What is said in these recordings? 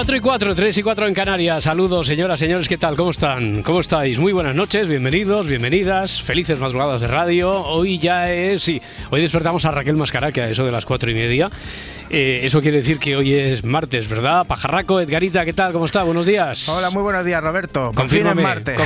Cuatro y cuatro, tres y cuatro en Canarias. Saludos, señoras, señores, ¿qué tal? ¿Cómo están? ¿Cómo estáis? Muy buenas noches, bienvenidos, bienvenidas, felices madrugadas de radio. Hoy ya es, sí, hoy despertamos a Raquel Mascaraque a eso de las cuatro y media. Eh, eso quiere decir que hoy es martes, ¿verdad? Pajarraco, Edgarita, ¿qué tal? ¿Cómo está? Buenos días. Hola, muy buenos días, Roberto. Por fin es martes.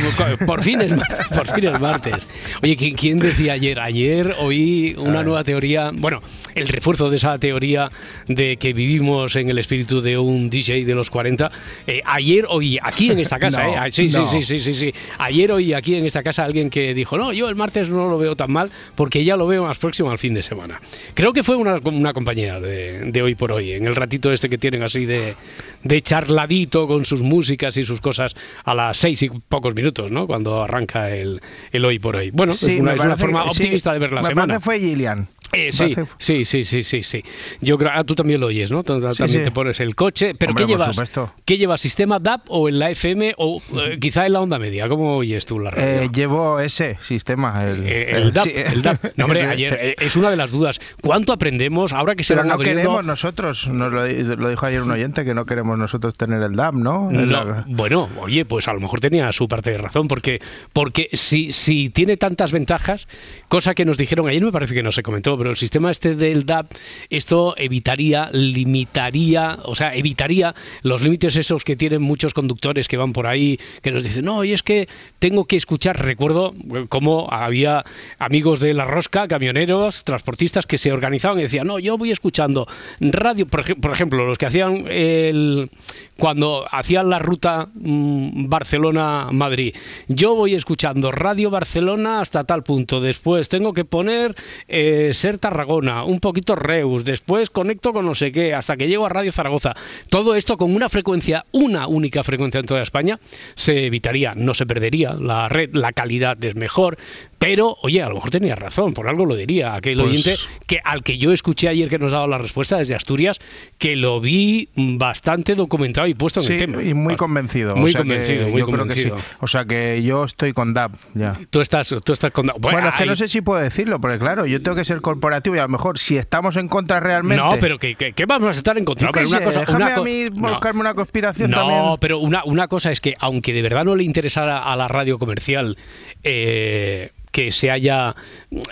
por, fin es, por fin es martes. Oye, ¿quién, quién decía ayer? Ayer oí una nueva teoría, bueno, el refuerzo de esa teoría de que vivimos en el espíritu de un DJ de los 40. Eh, ayer oí aquí en esta casa, No, ¿eh? Sí, sí, no. sí, sí, sí, sí. Ayer oí aquí en esta casa alguien que dijo, no, yo el martes no lo veo tan mal porque ya lo veo más próximo al fin de semana. Creo que fue una, una compañera de, de hoy por hoy, en el ratito este que tienen así de, de charladito con sus músicas y sus cosas a las seis y pocos minutos, ¿no? Cuando arranca el, el hoy por hoy. Bueno, Sí, es una, es una parece forma sí, optimista de ver la me semana. parece fue Gillian. Eh, sí, sí, sí, sí, sí, sí. Yo creo, ah, tú también lo oyes, ¿no? También Sí, sí. te pones el coche. ¿Pero Hombre, qué llevas? supuesto. ¿Qué llevas? ¿Sistema DAP o en la FM o eh, quizá en la onda media? ¿Cómo oyes tú la radio? Eh, llevo ese sistema. El, Eh, el, DAP, sí, el DAP. No, hombre, ayer eh, es una de las dudas. ¿Cuánto aprendemos ahora que se Pero van no abriendo? queremos nosotros, nos lo, lo dijo ayer un oyente, que no queremos nosotros tener el DAB, ¿no? El bueno, oye, pues a lo mejor tenía su parte de razón, porque, porque si, si tiene tantas ventajas, cosa que nos dijeron ayer, me parece que no se comentó, pero el sistema este del DAP, esto evitaría, limitaría, o sea, evitaría los límites esos que tienen muchos conductores que van por ahí, que nos dicen, no, y es que tengo que escuchar, recuerdo eh, cómo había amigos de la rosca, camioneros, transportistas que se organizaban y decían, no, yo voy escuchando radio, por, ej- por ejemplo, los que hacían el cuando hacían la ruta mm, Barcelona-Madrid, yo voy escuchando Radio Barcelona hasta tal punto, después tengo que poner eh, Ser Tarragona, un poquito Reus, después conecto con no sé qué, hasta que llego a Radio Zaragoza. Todo esto con una frecuencia, una única frecuencia en toda España, se evitaría, no se perdería, la red, la calidad es mejor, pero, oye, a lo mejor tenía razón, por algo lo diría aquel Pues- oyente que al que yo escuché ayer que nos daba la respuesta desde Asturias, que lo vi bastante documentado y puesto en Sí, el tema. y muy convencido. Muy o sea que convencido, muy yo creo que convencido. sí. O sea que yo estoy con DAB, ya. Tú estás, tú estás con... Bueno, es que hay- no sé si puedo decirlo, porque claro, yo tengo que ser corporativo y a lo mejor si estamos en contra realmente... No, pero que, que- que vamos a estar en contra. Pero qué una sé, cosa, déjame una a mí no. buscarme una conspiración No, también. pero una, una cosa es que, aunque de verdad no le interesara a la radio comercial eh, que se haya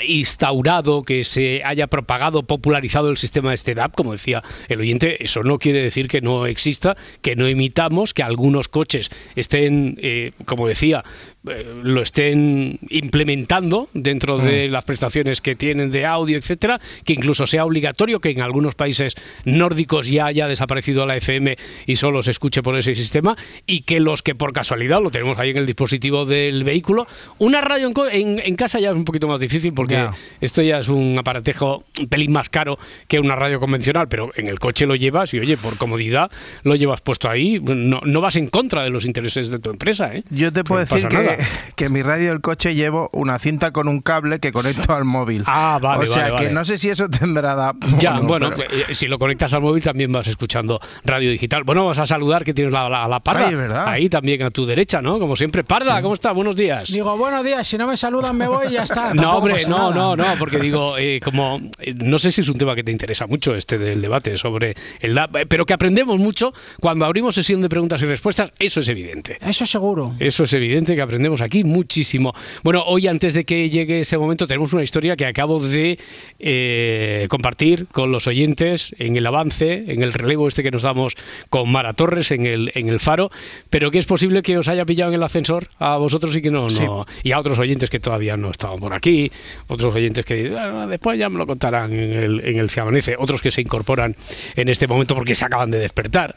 instaurado, que se haya propagado, popularizado el sistema de este DAP, como decía el oyente, eso no quiere decir que no exista, que no imitamos, que algunos coches estén, eh, como decía, lo estén implementando dentro de las prestaciones que tienen de audio, etcétera, que incluso sea obligatorio que en algunos países nórdicos ya haya desaparecido la FM y solo se escuche por ese sistema y que los que por casualidad lo tenemos ahí en el dispositivo del vehículo, una radio en, en- en casa ya es un poquito más difícil porque esto ya es un aparatejo un pelín más caro que una radio convencional, pero en el coche lo llevas y oye, por comodidad lo llevas puesto ahí, no, no vas en contra de los intereses de tu empresa, ¿eh? Yo te puedo No decir que, nada. Que en mi radio del coche llevo una cinta con un cable que conecto al móvil. Ah, vale, O sea vale, que vale. no sé si eso tendrá DAB. o Ya, no, bueno, pero- eh, si lo conectas al móvil también vas escuchando radio digital. Bueno, vas a saludar que tienes la, la, la parda. Ay. Ahí también a tu derecha, ¿no? Como siempre. Parda, ¿cómo está? Buenos días. Digo, buenos días, si no me saludan me voy y ya está. No, hombre, no, nada. no, no, porque digo, eh, como eh, no sé si es un tema que te interesa mucho este del debate sobre el DAP, pero que aprendemos mucho cuando abrimos sesión de preguntas y respuestas, eso es evidente. Eso seguro. Eso es evidente que aprendemos aprendemos aquí muchísimo. Bueno, hoy antes de que llegue ese momento tenemos una historia que acabo de eh, compartir con los oyentes en el avance, en el relevo este que nos damos con Mara Torres en el, en el Faro, pero que es posible que os haya pillado en el ascensor a vosotros y que no, no y a otros oyentes que todavía no estaban por aquí, otros oyentes que "Ah, después ya me lo contarán en el, en el Se Amanece, otros que se incorporan en este momento porque se acaban de despertar,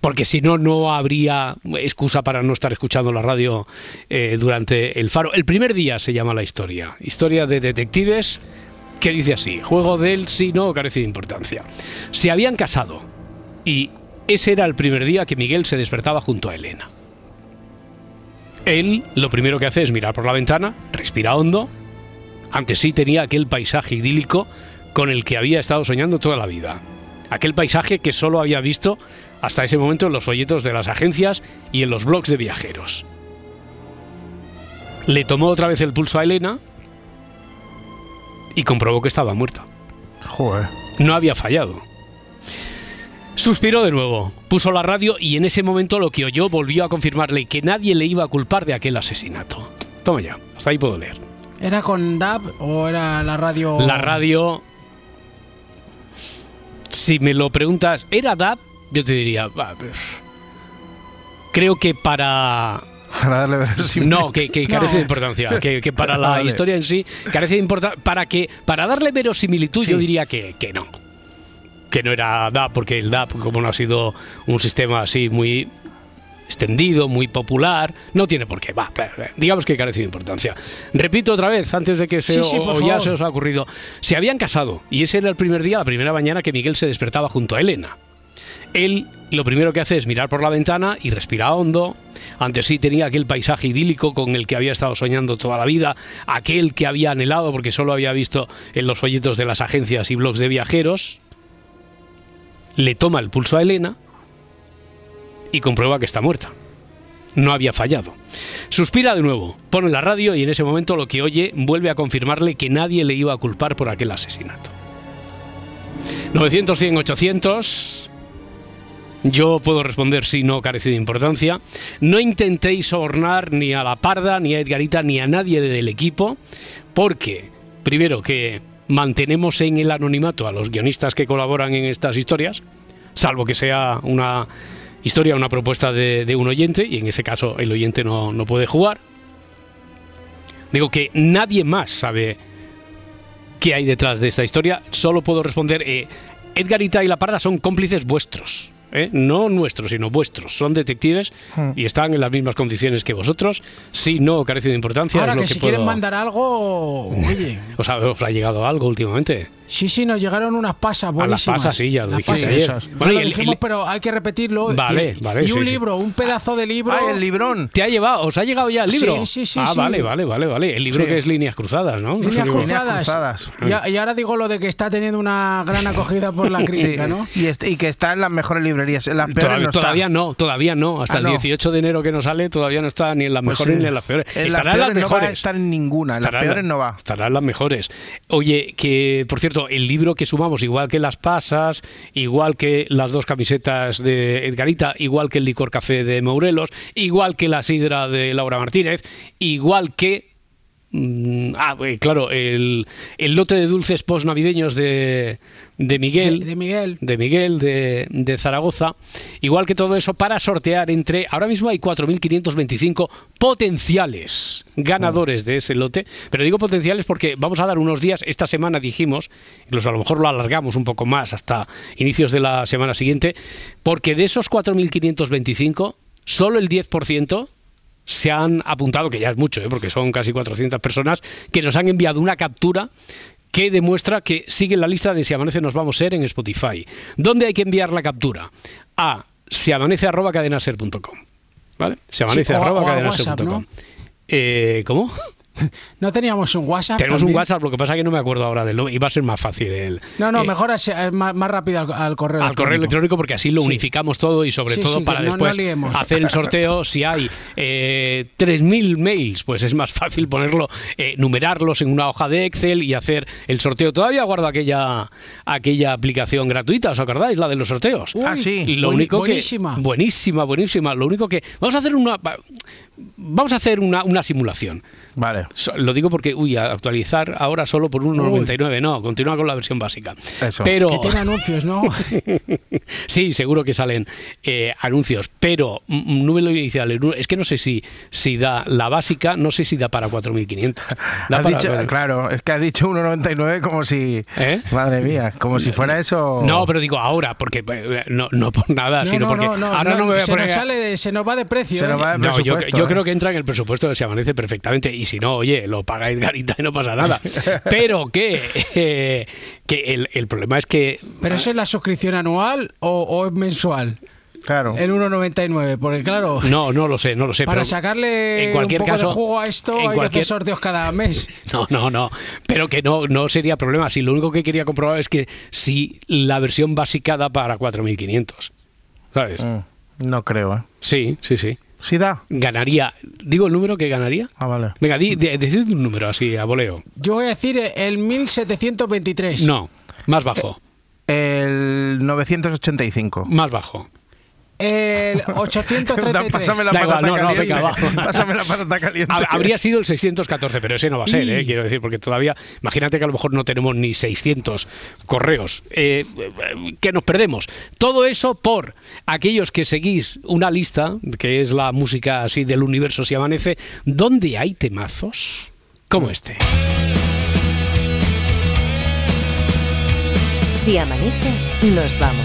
porque si no, no habría excusa para no estar escuchando la radio durante el Faro. El primer día se llama la historia, historia de detectives que dice así, juego del sí, no, carece de importancia. Se habían casado y ese era el primer día que Miguel se despertaba junto a Elena. Él lo primero que hace es mirar por la ventana, respira hondo. Ante sí tenía aquel paisaje idílico con el que había estado soñando toda la vida. Aquel paisaje que solo había visto hasta ese momento en los folletos de las agencias y en los blogs de viajeros. Le tomó otra vez el pulso a Elena y comprobó que estaba muerta. Joder. No había fallado. Suspiró de nuevo, puso la radio y en ese momento lo que oyó volvió a confirmarle que nadie le iba a culpar de aquel asesinato. Toma ya, hasta ahí puedo leer. ¿Era con DAB o era la radio? La radio, si me lo preguntas, ¿era DAB? Yo te diría, "Va, pues, creo que para... Para darle verosimilitud. No, que, que carece No. de importancia, que, que para la Vale. historia en sí carece de importancia. Para, que, para darle verosimilitud Sí. yo diría que, que no. Que no era DAP, porque el DAP, como no ha sido un sistema así muy extendido, muy popular, no tiene por qué. Va, digamos que carece de importancia. Repito otra vez, antes de que se, Sí, sí, o- ya se os ha ocurrido. Se habían casado y ese era el primer día, la primera mañana que Miguel se despertaba junto a Elena. Él lo primero que hace es mirar por la ventana y respira hondo. Ante sí tenía aquel paisaje idílico con el que había estado soñando toda la vida, aquel que había anhelado porque solo había visto en los folletos de las agencias y blogs de viajeros. Le toma el pulso a Elena y comprueba que está muerta. No había fallado. Suspira de nuevo, pone la radio y en ese momento lo que oye vuelve a confirmarle que nadie le iba a culpar por aquel asesinato. 900, 100, 800. Yo puedo responder si no carece de importancia. No intentéis sobornar ni a la Parda, ni a Edgarita, ni a nadie del equipo, porque, primero, que mantenemos en el anonimato a los guionistas que colaboran en estas historias, salvo que sea una historia, una propuesta de, de un oyente, y en ese caso el oyente no, no puede jugar. Digo que nadie más sabe qué hay detrás de esta historia. Solo puedo responder, eh, Edgarita y La Parda son cómplices vuestros. ¿Eh? No nuestros, sino vuestros. Son detectives Hmm. y están en las mismas condiciones que vosotros. Si no carece de importancia, Ahora es lo que, que, si puedo... quieren mandar algo, oye, ¿Os ha, os ha llegado algo últimamente? sí, sí, nos llegaron unas pasas A las buenísimas. pasas, sí, ya lo dijiste pasas. ayer. Bueno, y lo el- dijimos, el- pero hay que repetirlo. Vale, y, vale, Y sí, un sí. libro, un pedazo de libro. ¡Ah, el librón! ¿Te ha llevado? ¿Os ha llegado ya el libro? Sí, sí, sí, Ah, sí. vale, vale, vale, vale. El libro Sí. que es Líneas Cruzadas, ¿no? Líneas Es un libro- cruzadas. cruzadas. Y, y ahora digo lo de que está teniendo una gran acogida por la crítica, Sí, ¿no? y, est- y que está en las mejores librerías. En las peores Todavía, no todavía no, todavía no. Hasta Ah, el no. 18 de enero que nos sale, todavía no está ni en las Pues mejores sí. ni en las peores. En las en las peores no va a mejores. estar en ninguna. En las peores no va. Estarán las mejores. Oye, que por cierto, el libro que sumamos, igual que las pasas, igual que las dos camisetas de Edgarita, igual que el licor café de Mourelos, igual que la sidra de Laura Martínez, igual que. Mm, ah, claro, el, el lote de dulces postnavideños de, de Miguel. De, de Miguel. de Miguel de, de Zaragoza. Igual que todo eso para sortear entre, ahora mismo hay 4.525 potenciales ganadores de ese lote, pero digo potenciales porque vamos a dar unos días, esta semana dijimos, incluso a lo mejor lo alargamos un poco más hasta inicios de la semana siguiente, porque de esos 4.525, solo el 10% se han apuntado, que ya es mucho, ¿eh? porque son casi 400 personas, que nos han enviado una captura que demuestra que sigue la lista de Si Amanece Nos Vamos a Ser en Spotify. ¿Dónde hay que enviar la captura? A siamanece.cadenaser.com. ¿Vale? Siamanece Sí, o a- arroba o a cadenaser punto WhatsApp, com. Eh, ¿Cómo? No teníamos un WhatsApp. Tenemos un? WhatsApp, lo que pasa es que no me acuerdo ahora del nombre. Y va a ser más fácil el. No, no, eh, mejor así, eh, más, más rápido al, al correo al correo electrónico porque así lo Sí. unificamos todo y sobre Sí, todo sí, para no- después no hacer el sorteo si hay eh, 3.000 mails pues es más fácil ponerlo eh, numerarlos en una hoja de Excel y hacer el sorteo todavía guardo aquella aquella aplicación gratuita ¿os acordáis? la de los sorteos Uy, Ah, sí. lo único buenísima. que buenísima buenísima lo único que vamos a hacer una Vamos a hacer una, una simulación. Vale. So- Lo digo porque, uy, a actualizar ahora solo por 1,99. No, continúa con la versión básica. Eso. Pero, Que tiene anuncios, ¿no? sí, seguro que salen eh, anuncios, pero número inicial, es que no sé si, si da la básica, no sé si da para 4.500. Da Has para- dicho- claro, es que has dicho 1,99 como si... ¿Eh? Madre mía, como si fuera eso... No, pero digo ahora, porque eh, no, no por nada, No, sino no, porque no, no, ahora no, no, me voy a se poner... nos sale de- se nos va de precio. Se nos va de No, yo, presupuesto, yo creo que entra en el presupuesto de Se Amanece perfectamente. Y si no, oye, lo paga Edgarita y no pasa nada. Pero que, eh, que el, el problema es que. ¿Pero eso es la suscripción anual o, o es mensual? Claro. El 1,99. Porque claro, No, no lo sé, no lo sé. para pero sacarle en cualquier un poco caso, de juego a esto en hay que cualquier- hacer sorteos cada mes. No, no, no. Pero que no, no sería problema. Si lo único que quería comprobar es que si la versión básica da para 4.500. ¿Sabes? Mm, No creo, ¿eh? Sí, sí, sí. ¿Sí da? Ganaría. ¿Digo el número que ganaría? Ah, vale. Venga, di, di- decid un número así, a voleo. Yo voy a decir el 1723. No, más bajo. El 985. Más bajo. El 833. Pásame la Da igual, patata no, no, caliente. venga, va. Pásame la patata caliente. Ha- Habría sido el 614, pero ese no va a ser, ¿eh? quiero decir, porque todavía, imagínate que a lo mejor no tenemos ni 600 correos, eh, que nos perdemos. Todo eso por aquellos que seguís una lista, que es la música así del universo si amanece, donde hay temazos como este. Si amanece, nos vamos.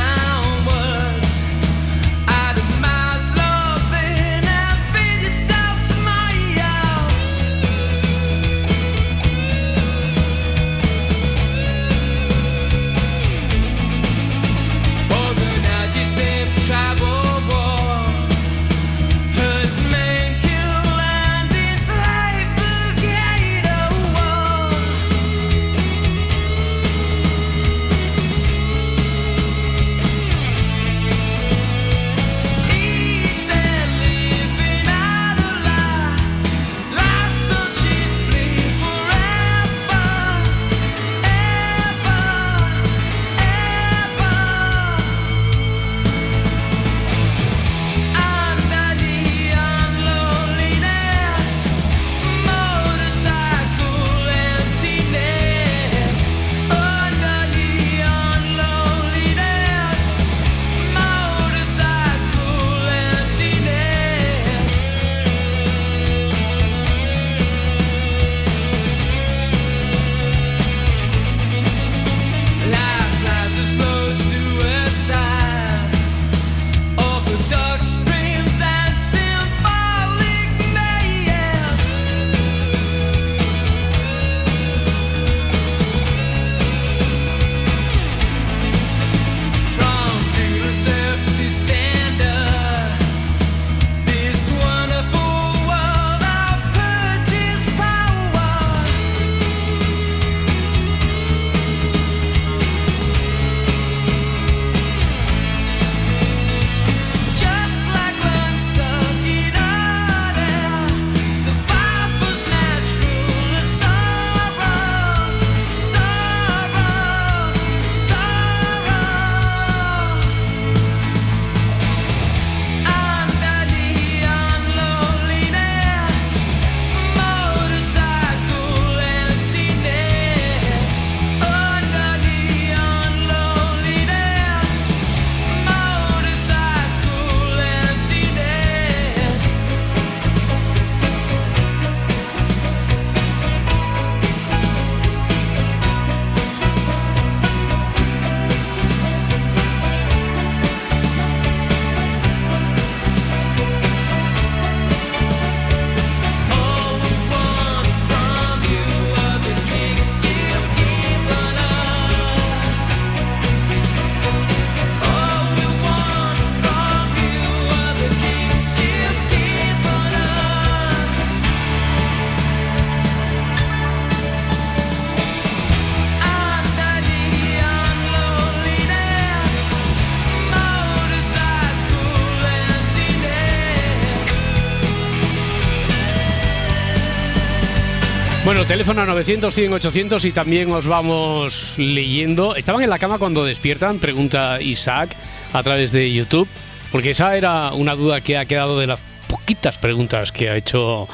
Teléfono 900 100 800 y también os vamos leyendo. ¿Estaban en la cama cuando despiertan? Pregunta Isaac a través de YouTube. Porque esa era una duda que ha quedado de las poquitas preguntas que ha hecho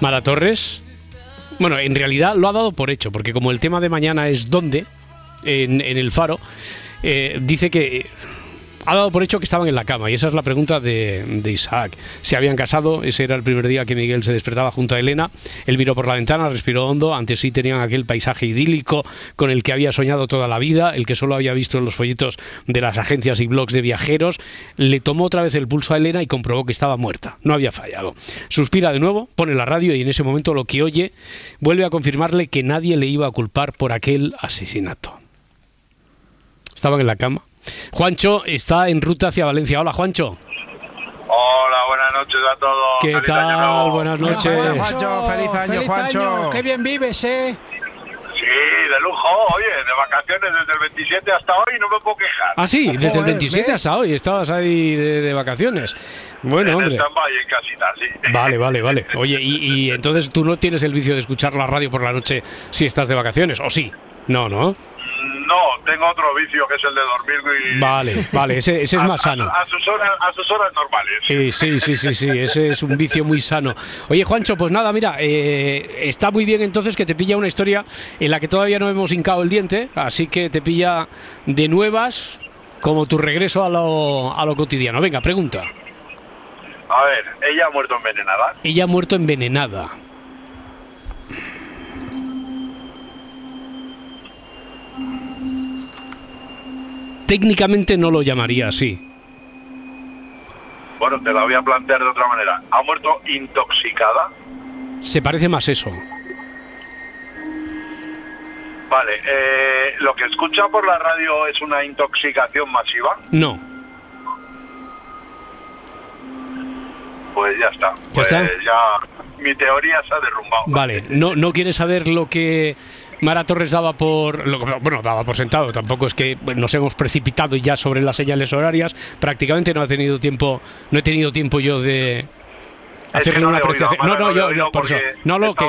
Mara Torres. Bueno, en realidad lo ha dado por hecho, porque como el tema de mañana es dónde, en, el faro, eh, dice que ha dado por hecho que estaban en la cama y esa es la pregunta de, Isaac. Se habían casado, ese era el primer día que Miguel se despertaba junto a Elena. Él miró por la ventana, respiró hondo, ante sí tenían aquel paisaje idílico con el que había soñado toda la vida, el que solo había visto en los folletos de las agencias y blogs de viajeros. Le tomó otra vez el pulso a Elena y comprobó que estaba muerta. No había fallado. Suspira de nuevo, pone la radio y en ese momento lo que oye vuelve a confirmarle que nadie le iba a culpar por aquel asesinato. Estaban en la cama. Juancho está en ruta hacia Valencia. Hola, Juancho. Hola, buenas noches a todos. ¿Qué Feliz año tal? nuevo. Buenas Hola, noches. Juancho, feliz año, Juancho. Qué bien vives, ¿eh? Sí, de lujo. Oye, de vacaciones desde el 27 hasta hoy no me puedo quejar. Ah, sí, desde el Joder, 27 ¿ves? hasta hoy. Estabas ahí de, de vacaciones. Bueno, en hombre. en casita, sí. Vale, vale, vale. Oye, y, y entonces tú no tienes el vicio de escuchar la radio por la noche si estás de vacaciones, ¿o sí? No, ¿no? No, tengo otro vicio que es el de dormir y... Vale, vale, ese, ese es más a- sano. A, sus horas, a sus horas normales. Sí, sí, sí, sí, sí, ese es un vicio muy sano. Oye, Juancho, pues nada, mira, eh, está muy bien entonces que te pilla una historia en la que todavía no hemos hincado el diente, así que te pilla de nuevas como tu regreso a lo, a lo cotidiano. Venga, pregunta. A ver, ella ha muerto envenenada. Ella ha muerto envenenada. Técnicamente no lo llamaría así. Bueno, te la voy a plantear de otra manera. Ha muerto intoxicada. Se parece más eso. Vale, eh, lo que escucha por la radio es una intoxicación masiva. No. Pues ya está. ¿Ya Pues está? ya mi teoría se ha derrumbado. Vale, no, no quieres saber lo que Mara Torres daba por. bueno, daba por sentado. Tampoco es que nos hemos precipitado ya sobre las señales horarias. Prácticamente no ha tenido tiempo. No he tenido tiempo yo de. Es que Hacerle no una oído, apreciación. No, no, yo, yo por eso. No, lo que.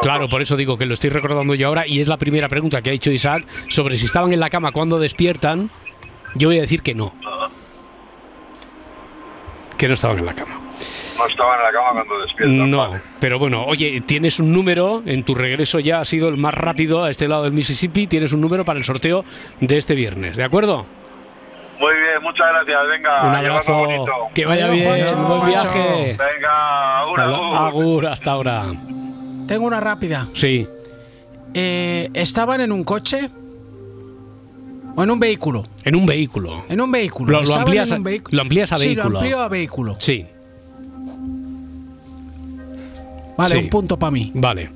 Claro, por eso digo que lo estoy recordando yo ahora y es la primera pregunta que ha hecho Isaac sobre si estaban en la cama cuando despiertan. Yo voy a decir que no. Que no estaban en la cama. No estaba en la cama cuando despiertan. No, vale. pero bueno, oye, tienes un número, en tu regreso ya ha sido el más rápido a este lado del Mississippi, tienes un número para el sorteo de este viernes, ¿de acuerdo? Muy bien, muchas gracias. Venga, un abrazo, bonito. que vaya Adiós, bien, Juancho. buen Juancho. viaje. Venga, agur, la- agur. agur, hasta ahora. Tengo una rápida. Sí, Eh, ¿Estaban en un coche? ¿O en un vehículo? en un vehículo. En un vehículo. Lo- lo ¿Estaban amplías en a- un vehicu- lo amplías a Sí, vehículo. lo amplío a vehículo. Sí, Vale, Sí. un punto para mí. vale.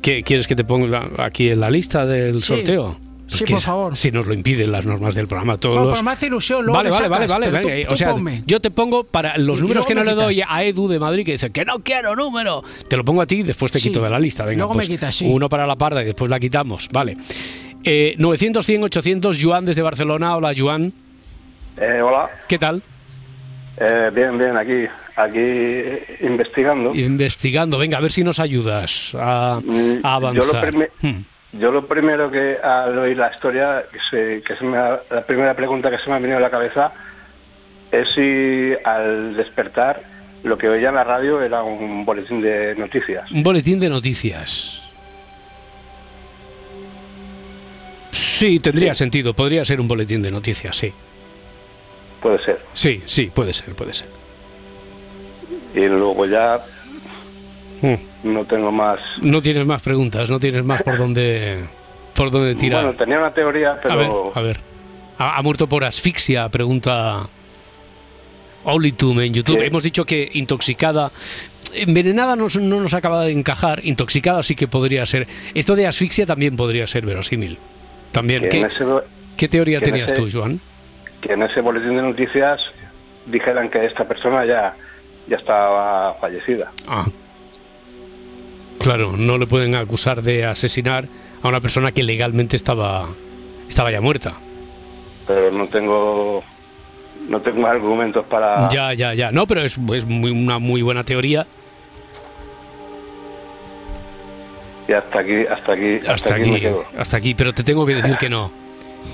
¿Qué, ¿Quieres que te ponga aquí en la lista del Sí. sorteo? Sí, por favor. Si nos lo impiden las normas del programa, todos Bueno, los- pero me hace ilusión. Luego Vale, vale, vale, sacas, vale, vale. tú- o sea, tú yo te pongo para los Y- números que no le doy a Edu de Madrid que dice que no quiero número. Te lo pongo a ti y después te Sí. quito de la lista. Venga, Luego me pues, quitas, sí. Uno para la parda y después la quitamos. Vale. Eh, 900, 100, 800, Joan desde Barcelona. Hola, Joan. Eh, hola, ¿Qué tal? Eh, bien, bien, aquí, aquí investigando. Investigando. Venga, a ver si nos ayudas a, Mm, a yo lo avanzar. Hmm. Yo lo primero que al oír la historia, que se, que se me ha- la primera pregunta que se me ha venido a la cabeza es si al despertar lo que oía en la radio era un boletín de noticias. Un boletín de noticias. Sí, tendría sentido. Podría ser un boletín de noticias, sí. Puede ser. Sí, sí, puede ser, puede ser. Y luego ya Hmm. no tengo más. No tienes más preguntas, no tienes más por dónde por dónde tirar. Bueno, tenía una teoría, pero a ver, a ver. Ha, ha muerto por asfixia, pregunta Olitum en YouTube. Hemos dicho que intoxicada. Envenenada no, no nos acaba de encajar, intoxicada sí que podría ser. Esto de asfixia también podría ser verosímil. También. ¿Qué, ese, teoría tenías ese- tú, Joan? Que en ese boletín de noticias dijeran que esta persona ya, ya estaba fallecida. Ah. Claro, no le pueden acusar de asesinar a una persona que legalmente estaba, estaba ya muerta. pero no tengo no tengo argumentos para Ya, ya, ya. No, pero es, es muy- una muy buena teoría. Y hasta aquí, hasta aquí, hasta, Hasta aquí, me aquí, quedo. hasta aquí, pero te tengo que decir que no.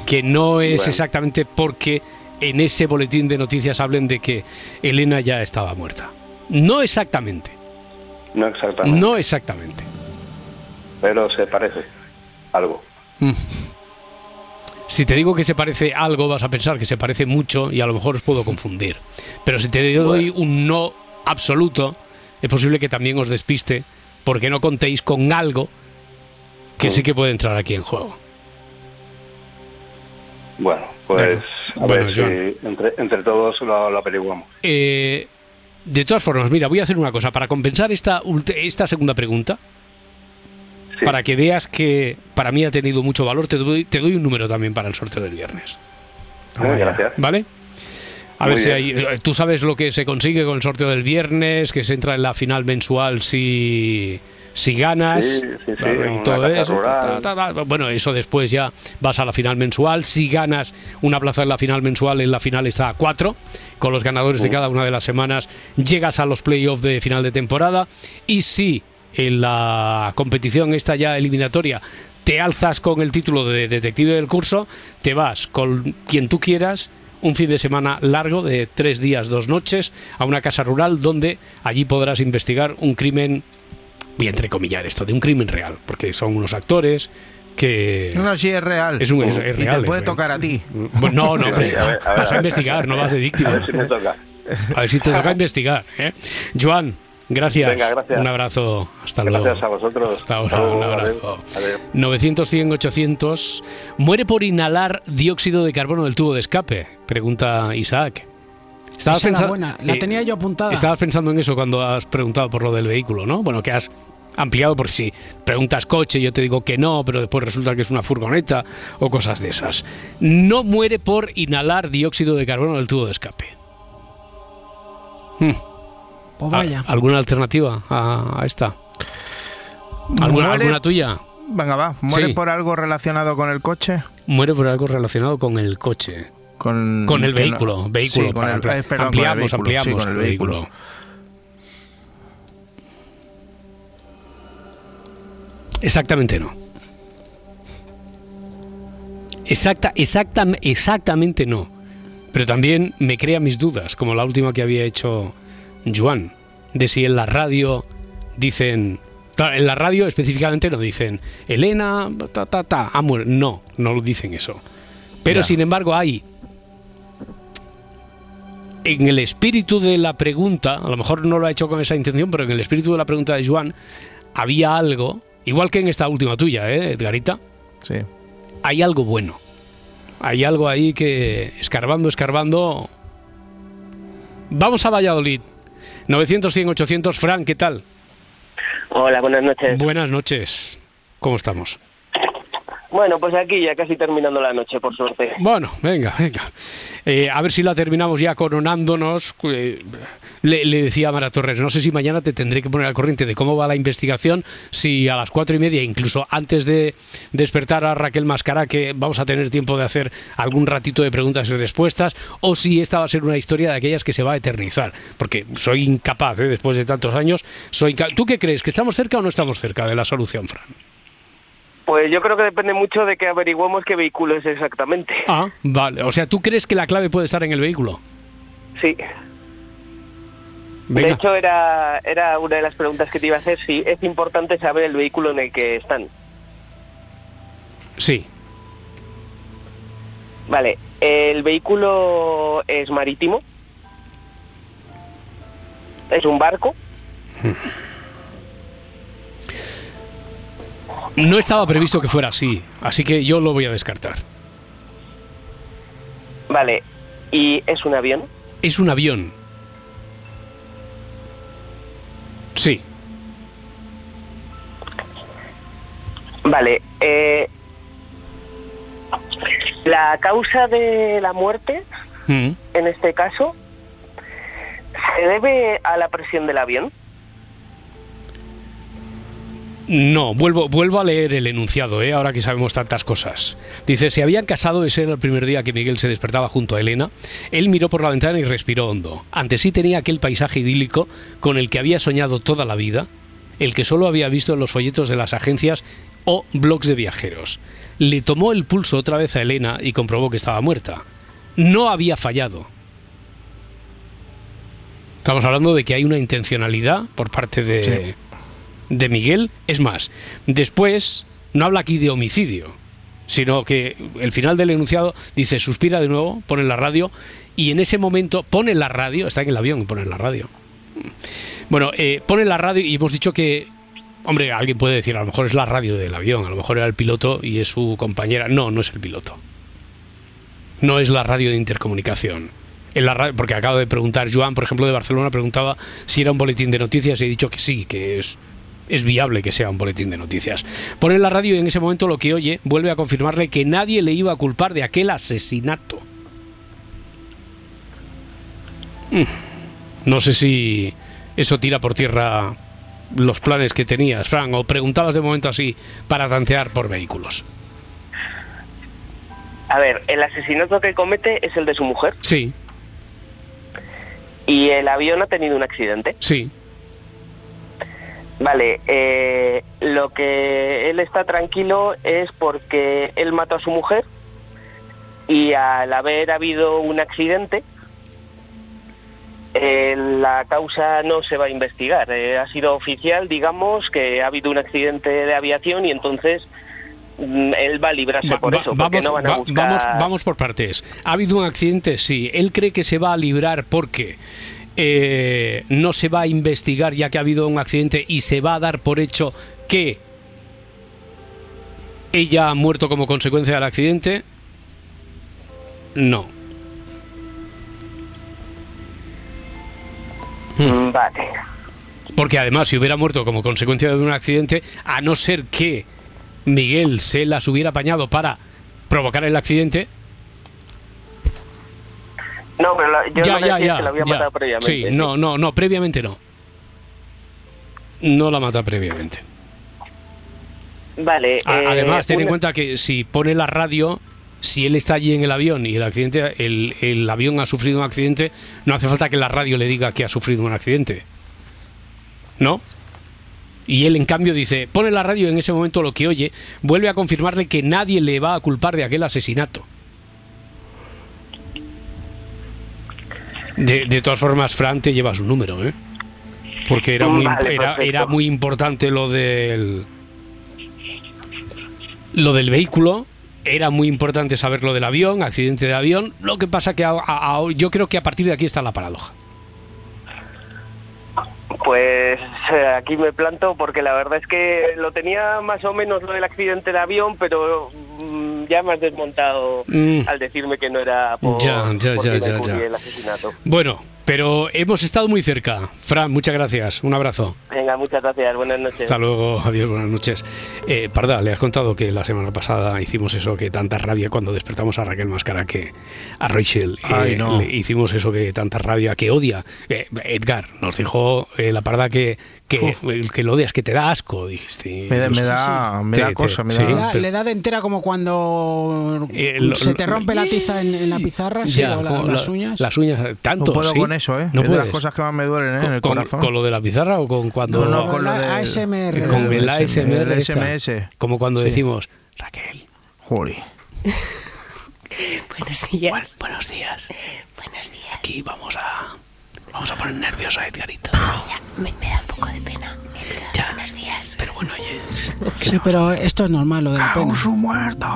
Que no es Bueno. exactamente porque en ese boletín de noticias hablen de que Elena ya estaba muerta. No exactamente, No exactamente, no exactamente. pero se parece algo. Si te digo que se parece algo, vas a pensar que se parece mucho y a lo mejor os puedo confundir. Pero si te doy un no absoluto, es posible que también os despiste porque no contéis con algo que sí que puede entrar aquí en juego. Bueno, pues a Bueno, ver si entre, entre todos lo, lo averiguamos. Eh, de todas formas, mira, voy a hacer una cosa. Para compensar esta, esta segunda pregunta, Sí. para que veas que para mí ha tenido mucho valor, te doy, te doy un número también para el sorteo del viernes. Muy gracias. ¿Vale? A Muy ver si hay. eh, Tú sabes lo que se consigue con el sorteo del viernes, que se entra en la final mensual si. Si ganas Sí, sí, sí, ¿vale? y todo eso. rural. ta, ta, ta. Bueno, eso después ya vas a la final mensual. Si ganas una plaza en la final mensual, en la final está a cuatro. Con los ganadores de cada una de las semanas llegas a los playoffs de final de temporada. Y si en la competición esta ya eliminatoria te alzas con el título de detective del curso, te vas con quien tú quieras un fin de semana largo de tres días, dos noches, a una casa rural donde allí podrás investigar un crimen, voy a entrecomillar esto, de un crimen real, porque son unos actores que... No, sí es real. Es un- es- es Y real, te puede es tocar a ti. Bueno, no, hombre, A ver, a ver, vas a a investigar, no vas de A víctima. ver si me toca. A ver si te toca investigar. ¿eh? Joan, gracias. Venga, gracias. Un abrazo. Hasta luego. Gracias a vosotros. Hasta ahora, luego, un abrazo. adiós. Adiós. 900, 100, 800. ¿Muere por inhalar dióxido de carbono del tubo de escape? Pregunta Isaac. Estabas Esa era pensa- buena, la eh, tenía yo apuntada. Estabas pensando en eso cuando has preguntado por lo del vehículo, ¿no? Bueno, que has ampliado por si preguntas coche, yo te digo que no, pero después resulta que es una furgoneta o cosas de esas. No muere por inhalar dióxido de carbono del tubo de escape. Hmm. Pues ¿A- vaya. ¿Alguna alternativa a, a esta? ¿Alguna, Muere- alguna tuya? Venga, va. ¿Muere Sí. por algo relacionado con el coche? Muere por algo relacionado con el coche. Con, Con el no- vehículo. vehículo Sí, para el, ampli- eh, perdón, con el ampliamos, vehículo, ampliamos el el vehículo. vehículo. Exactamente no. Exacta, exacta, exactamente no. Pero también me crea mis dudas, como la última que había hecho Joan, de si en la radio dicen. Claro, en la radio específicamente no dicen Elena, ta, ta, ta, muerto. No, no lo dicen eso. Pero Ya. sin embargo hay. En el espíritu de la pregunta, a lo mejor no lo ha hecho con esa intención, pero en el espíritu de la pregunta de Joan había algo, igual que en esta última tuya, ¿eh, Edgarita? Sí. hay algo bueno. Hay algo ahí que, escarbando, escarbando. Vamos a Valladolid. 900, 100, 800. Fran, ¿qué tal? Hola, buenas noches. Buenas noches. ¿Cómo estamos? Bueno, pues aquí ya casi terminando la noche, por suerte. Bueno, venga, venga. Eh, a ver si la terminamos ya coronándonos. Eh, le, decía Mara Torres, no sé si mañana te tendré que poner al corriente de cómo va la investigación, si a las cuatro y media, incluso antes de despertar a Raquel Mascara, que vamos a tener tiempo de hacer algún ratito de preguntas y respuestas, o si esta va a ser una historia de aquellas que se va a eternizar. Porque soy incapaz, ¿eh? después de tantos años, soy ¿Tú qué crees? ¿Que estamos cerca o no estamos cerca de la solución, Fran? Pues yo creo que depende mucho de que averigüemos qué vehículo es exactamente. Ah, vale. O sea, ¿tú crees que la clave puede estar en el vehículo? Sí. Venga. De hecho, era, era una de las preguntas que te iba a hacer, si es importante saber el vehículo en el que están. Sí. Vale, el vehículo es marítimo. Es un barco. No estaba previsto que fuera así, así que yo lo voy a descartar. Vale, y es un avión. Es un avión. Sí. Vale, eh, la causa de la muerte, Mm. en este caso, se debe a la presión del avión. No, vuelvo, vuelvo a leer el enunciado, ¿eh? ahora que sabemos tantas cosas. Dice, se habían casado, ese era el primer día que Miguel se despertaba junto a Elena. Él miró por la ventana y respiró hondo. Ante sí tenía aquel paisaje idílico con el que había soñado toda la vida. el que solo había visto en los folletos de las agencias o blogs de viajeros. Le tomó el pulso otra vez a Elena y comprobó que estaba muerta. No había fallado. Estamos hablando de que hay una intencionalidad por parte de, de Miguel. Es más, después no habla aquí de homicidio, sino que el final del enunciado dice, suspira de nuevo, pone la radio, y en ese momento pone la radio, está en el avión y pone la radio. Bueno, eh, pone la radio y hemos dicho que, hombre, alguien puede decir, a lo mejor es la radio del avión, a lo mejor era el piloto y es su compañera. No, no es el piloto. No es la radio de intercomunicación. En la radio, porque acabo de preguntar, Joan, por ejemplo, de Barcelona, preguntaba si era un boletín de noticias y he dicho que sí, que es, es viable que sea un boletín de noticias. Pone la radio y en ese momento lo que oye vuelve a confirmarle que nadie le iba a culpar de aquel asesinato. Mm. No sé si eso tira por tierra los planes que tenías, Fran, o preguntabas de momento así para tantear por vehículos. A ver, el asesinato que comete es el de su mujer Sí, y el avión ha tenido un accidente. sí. Vale, eh, lo que él está tranquilo es porque él mató a su mujer y al haber habido un accidente, eh, la causa no se va a investigar. Eh, ha sido oficial, digamos, que ha habido un accidente de aviación y entonces mm, él va a librarse Va- por va- eso, porque vamos, no van a va- buscar... vamos, vamos por partes. ¿Ha habido un accidente? Sí. Él cree que se va a librar porque eh, no se va a investigar ya que ha habido un accidente y se va a dar por hecho que ella ha muerto como consecuencia del accidente. No. Mm, Vale. Porque además, si hubiera muerto como consecuencia de un accidente, a no ser que Miguel se las hubiera apañado para provocar el accidente, No, pero la- yo ya, no ya, ya, que la había matado previamente. Sí, no, no, no, previamente no. No la mata previamente. Vale. A- eh, Además, ten en cuenta que si pone la radio, si él está allí en el avión y el accidente, el, el avión ha sufrido un accidente, no hace falta que la radio le diga que ha sufrido un accidente. ¿No? Y él, en cambio, dice, pone la radio en ese momento lo que oye, vuelve a confirmarle que nadie le va a culpar de aquel asesinato. De, de todas formas, Fran te lleva su número, ¿eh? Porque era muy, Vale, era, era muy importante lo del lo del vehículo. Era muy importante saber lo del avión, accidente de avión. Lo que pasa que a- a- a- yo creo que a partir de aquí está la paradoja. Pues eh, aquí me planto porque la verdad es que lo tenía más o menos lo del accidente de avión, pero ya me has desmontado Mm. al decirme que no era por, Ya, ya, por ya, quien ya, ocurría ya. el asesinato. Bueno, pero hemos estado muy cerca. Fran, muchas gracias. Un abrazo. Venga, muchas gracias, buenas noches. Hasta luego, adiós, buenas noches. Eh, Parda, le has contado que la semana pasada hicimos eso que tanta rabia cuando despertamos a Raquel Máscara que a Rachel eh, Ay, no. le hicimos eso que tanta rabia, que odia. Eh, Edgar nos dijo eh, la Parda que, que, el que lo odias, que te da asco, dijiste. Me da, me da, me Te- da te- cosa, me sí. Le da... da, le da de entera como cuando Eh, lo- se te lo- rompe la tiza en, en la pizarra, sí, Ya, o la- como las la- uñas. Las uñas, tanto. No puedo ¿sí? con eso, ¿eh? No es de las puedes. cosas que más me duelen, ¿eh? en con, el con- corazón. con lo de la pizarra o con cuando No, no, Con lo la del- ASMR. con el ASMR el. SMS. como cuando Sí. decimos Raquel Jolly. Buenos días. buen- buenos días Buenos días. aquí vamos a vamos a poner nervioso a Edgarito Ya, me, me da un poco de pena. Edgar. Ya. Buenos días. pero bueno oye es- Sí, pero esto es normal, lo de la pena. su muerto!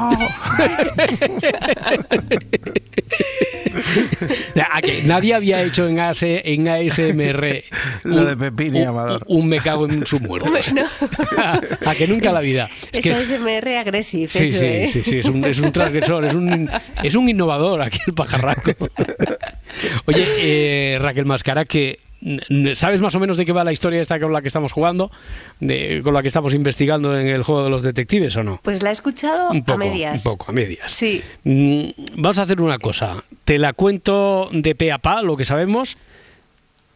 a que nadie había hecho en, AS en ASMR Lo de Pepín y un- Amador. un me cago en su muerto Bueno. a que nunca en la vida es que es es- ASMR agresivo, Sí, eso, sí, ¿eh? sí, sí, es un, es un transgresor, es un, es un innovador aquí el pajarraco. Oye, eh, Raquel Mascara, que n- ¿sabes más o menos de qué va la historia esta con la que estamos jugando? De, con la que estamos investigando en el juego de los detectives o no? Pues la he escuchado Un poco, a medias. un poco, a medias. Sí. Mm, Vamos a hacer una cosa. Te la cuento de pe a pa, lo que sabemos,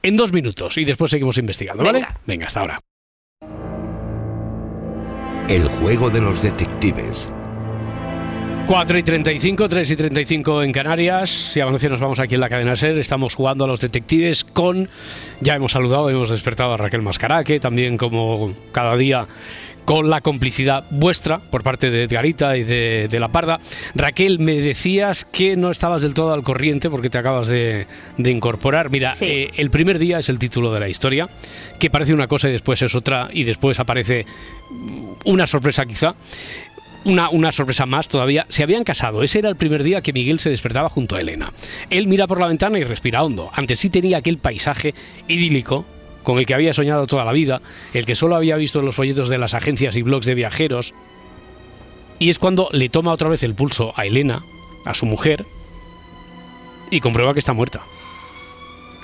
en dos minutos y después seguimos investigando, ¿vale? Venga. Venga, hasta ahora. El juego de los detectives. 4 y 35, 3 y 35 en Canarias. Si a Valencia nos vamos aquí en la cadena SER, estamos jugando a los detectives con. Ya hemos saludado, hemos despertado a Raquel Mascaraque, también como cada día con la complicidad vuestra por parte de Edgarita y de, de La Parda. Raquel, me decías que no estabas del todo al corriente porque te acabas de, de incorporar. Mira, Sí. eh, el primer día es el título de la historia, que parece una cosa y después es otra, y después aparece una sorpresa quizá. Una, sorpresa más todavía. Se habían casado. Ese era el primer día que Miguel se despertaba junto a Elena. Él mira por la ventana y respira hondo. Antes sí tenía aquel paisaje idílico con el que había soñado toda la vida, el que solo había visto en los folletos de las agencias y blogs de viajeros. Y es cuando le toma otra vez el pulso a Elena, a su mujer, y comprueba que está muerta.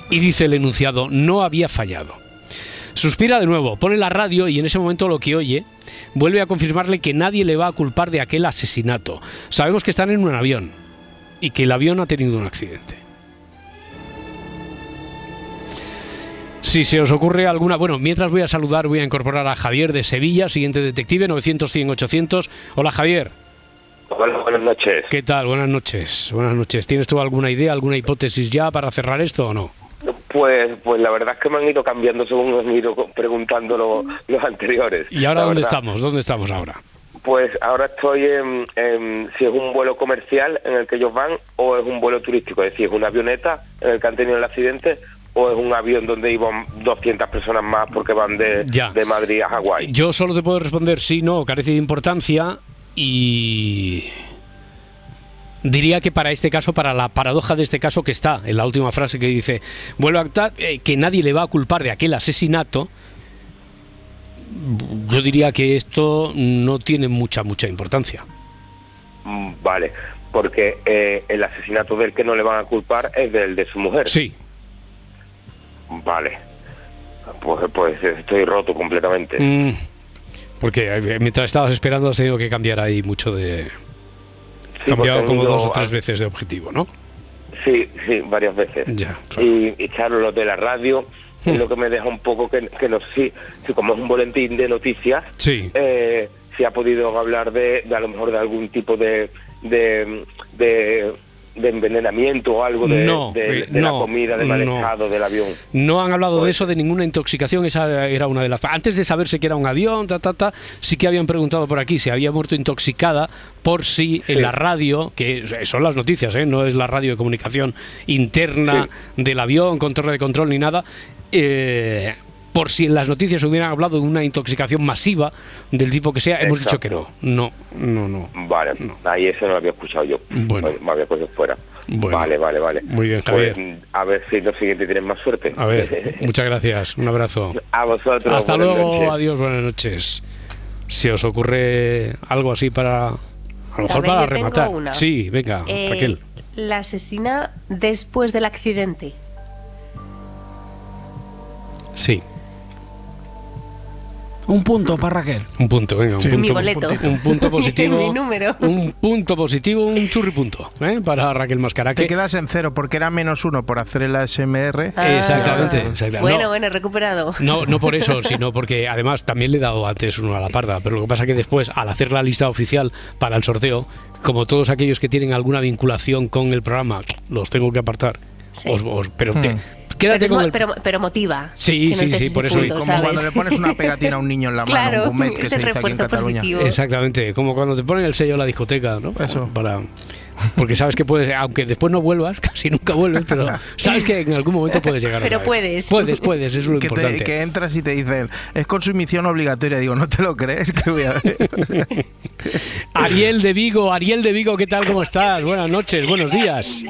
Y dice el enunciado, no había fallado. Suspira de nuevo, pone la radio y en ese momento lo que oye vuelve a confirmarle que nadie le va a culpar de aquel asesinato. Sabemos que están en un avión y que el avión ha tenido un accidente. Si se os ocurre alguna, bueno, mientras voy a saludar, voy a incorporar a Javier de Sevilla, siguiente detective, 900 100 800. Hola Javier, Hola, buenas noches. ¿qué tal? Buenas noches. Buenas noches. ¿Tienes tú alguna idea, alguna hipótesis ya para cerrar esto o no? Pues, pues la verdad es que me han ido cambiando según me han ido preguntando lo- los anteriores. ¿Y ahora dónde verdad. estamos? ¿Dónde estamos ahora? Pues ahora estoy en, en si es un vuelo comercial en el que ellos van o es un vuelo turístico, es decir, es una avioneta en el que han tenido el accidente o es un avión donde iban 200 personas más porque van de, Ya. de Madrid a Hawái. Yo solo te puedo responder sí, no, carece de importancia y diría que para este caso, para la paradoja de este caso que está en la última frase que dice, vuelvo a actar, eh, que nadie le va a culpar de aquel asesinato, yo diría que esto no tiene mucha, mucha importancia. Mm, Vale, porque eh, el asesinato del que no le van a culpar es del de su mujer. Sí, Vale. Pues, pues estoy roto completamente. mm, porque eh, mientras estabas esperando has tenido que cambiar ahí mucho de... Sí, cambiado como dos o tres a- veces de objetivo, ¿no? Sí, sí, varias veces. Ya, claro. Y, y claro, lo de la radio es Hmm. lo que me deja un poco que, que no sé si, si como es un boletín de noticias, Sí. eh, si ha podido hablar de, de a lo mejor de algún tipo de, de, de, de envenenamiento o algo de, No, de- eh, de la comida, de mal no. estado del avión. No han hablado de eso, de ninguna intoxicación, esa era una de las... Antes de saberse que era un avión, ta, ta, ta, sí que habían preguntado por aquí si había muerto intoxicada por si en la radio, que son las noticias, ¿eh? no es la radio de comunicación interna del avión, con torre de control ni nada, eh, por si en las noticias hubieran hablado de una intoxicación masiva del tipo que sea, hemos dicho que no. No, no, no. Vale, ahí eso no lo había escuchado yo. Bueno. Pues, me había puesto fuera. Bueno. Vale, vale, vale. Muy bien, Pues, Javier. a ver si lo siguiente tienes más suerte. A ver, muchas gracias, un abrazo. A vosotros. Hasta luego, noches. adiós, buenas noches. Si os ocurre algo así para. A lo mejor ver, para rematar. una. Sí, venga, Eh, Raquel. La asesina después del accidente. Sí, Un punto para Raquel. un punto, venga, un Sí. punto. Mi boleto. Un punto positivo. Mi número. Un punto positivo, un churripunto, ¿eh? Para Raquel Te Mascaraque. quedas en cero porque era menos uno por hacer el ASMR. Ah. Exactamente, exactamente. Bueno, No. bueno, recuperado. No, no por eso, sino porque además también le he dado antes uno a la parda, pero lo que pasa que después, al hacer la lista oficial para el sorteo, como todos aquellos que tienen alguna vinculación con el programa, los tengo que apartar. Sí. Os- os- pero Hmm. te- quédate pero, con el... pero, pero motiva. Sí, sí, sí, por eso- punto, Como ¿sabes? cuando le pones una pegatina a un niño en la mano, Claro, un gourmet que se dice aquí en Cataluña. positivo. Exactamente, como cuando te ponen el sello en la discoteca, ¿no? Eso. Para, porque sabes que puedes, aunque después no vuelvas, casi nunca vuelves, pero sabes que en algún momento puedes llegar. Pero puedes. Puedes, puedes, eso es lo Que, te- importante. que entras y te dicen, es consumición obligatoria. Digo, ¿no te lo crees? Que voy a ver. Ariel de Vigo, Ariel de Vigo, ¿qué tal? ¿Cómo estás? Buenas noches, buenos días.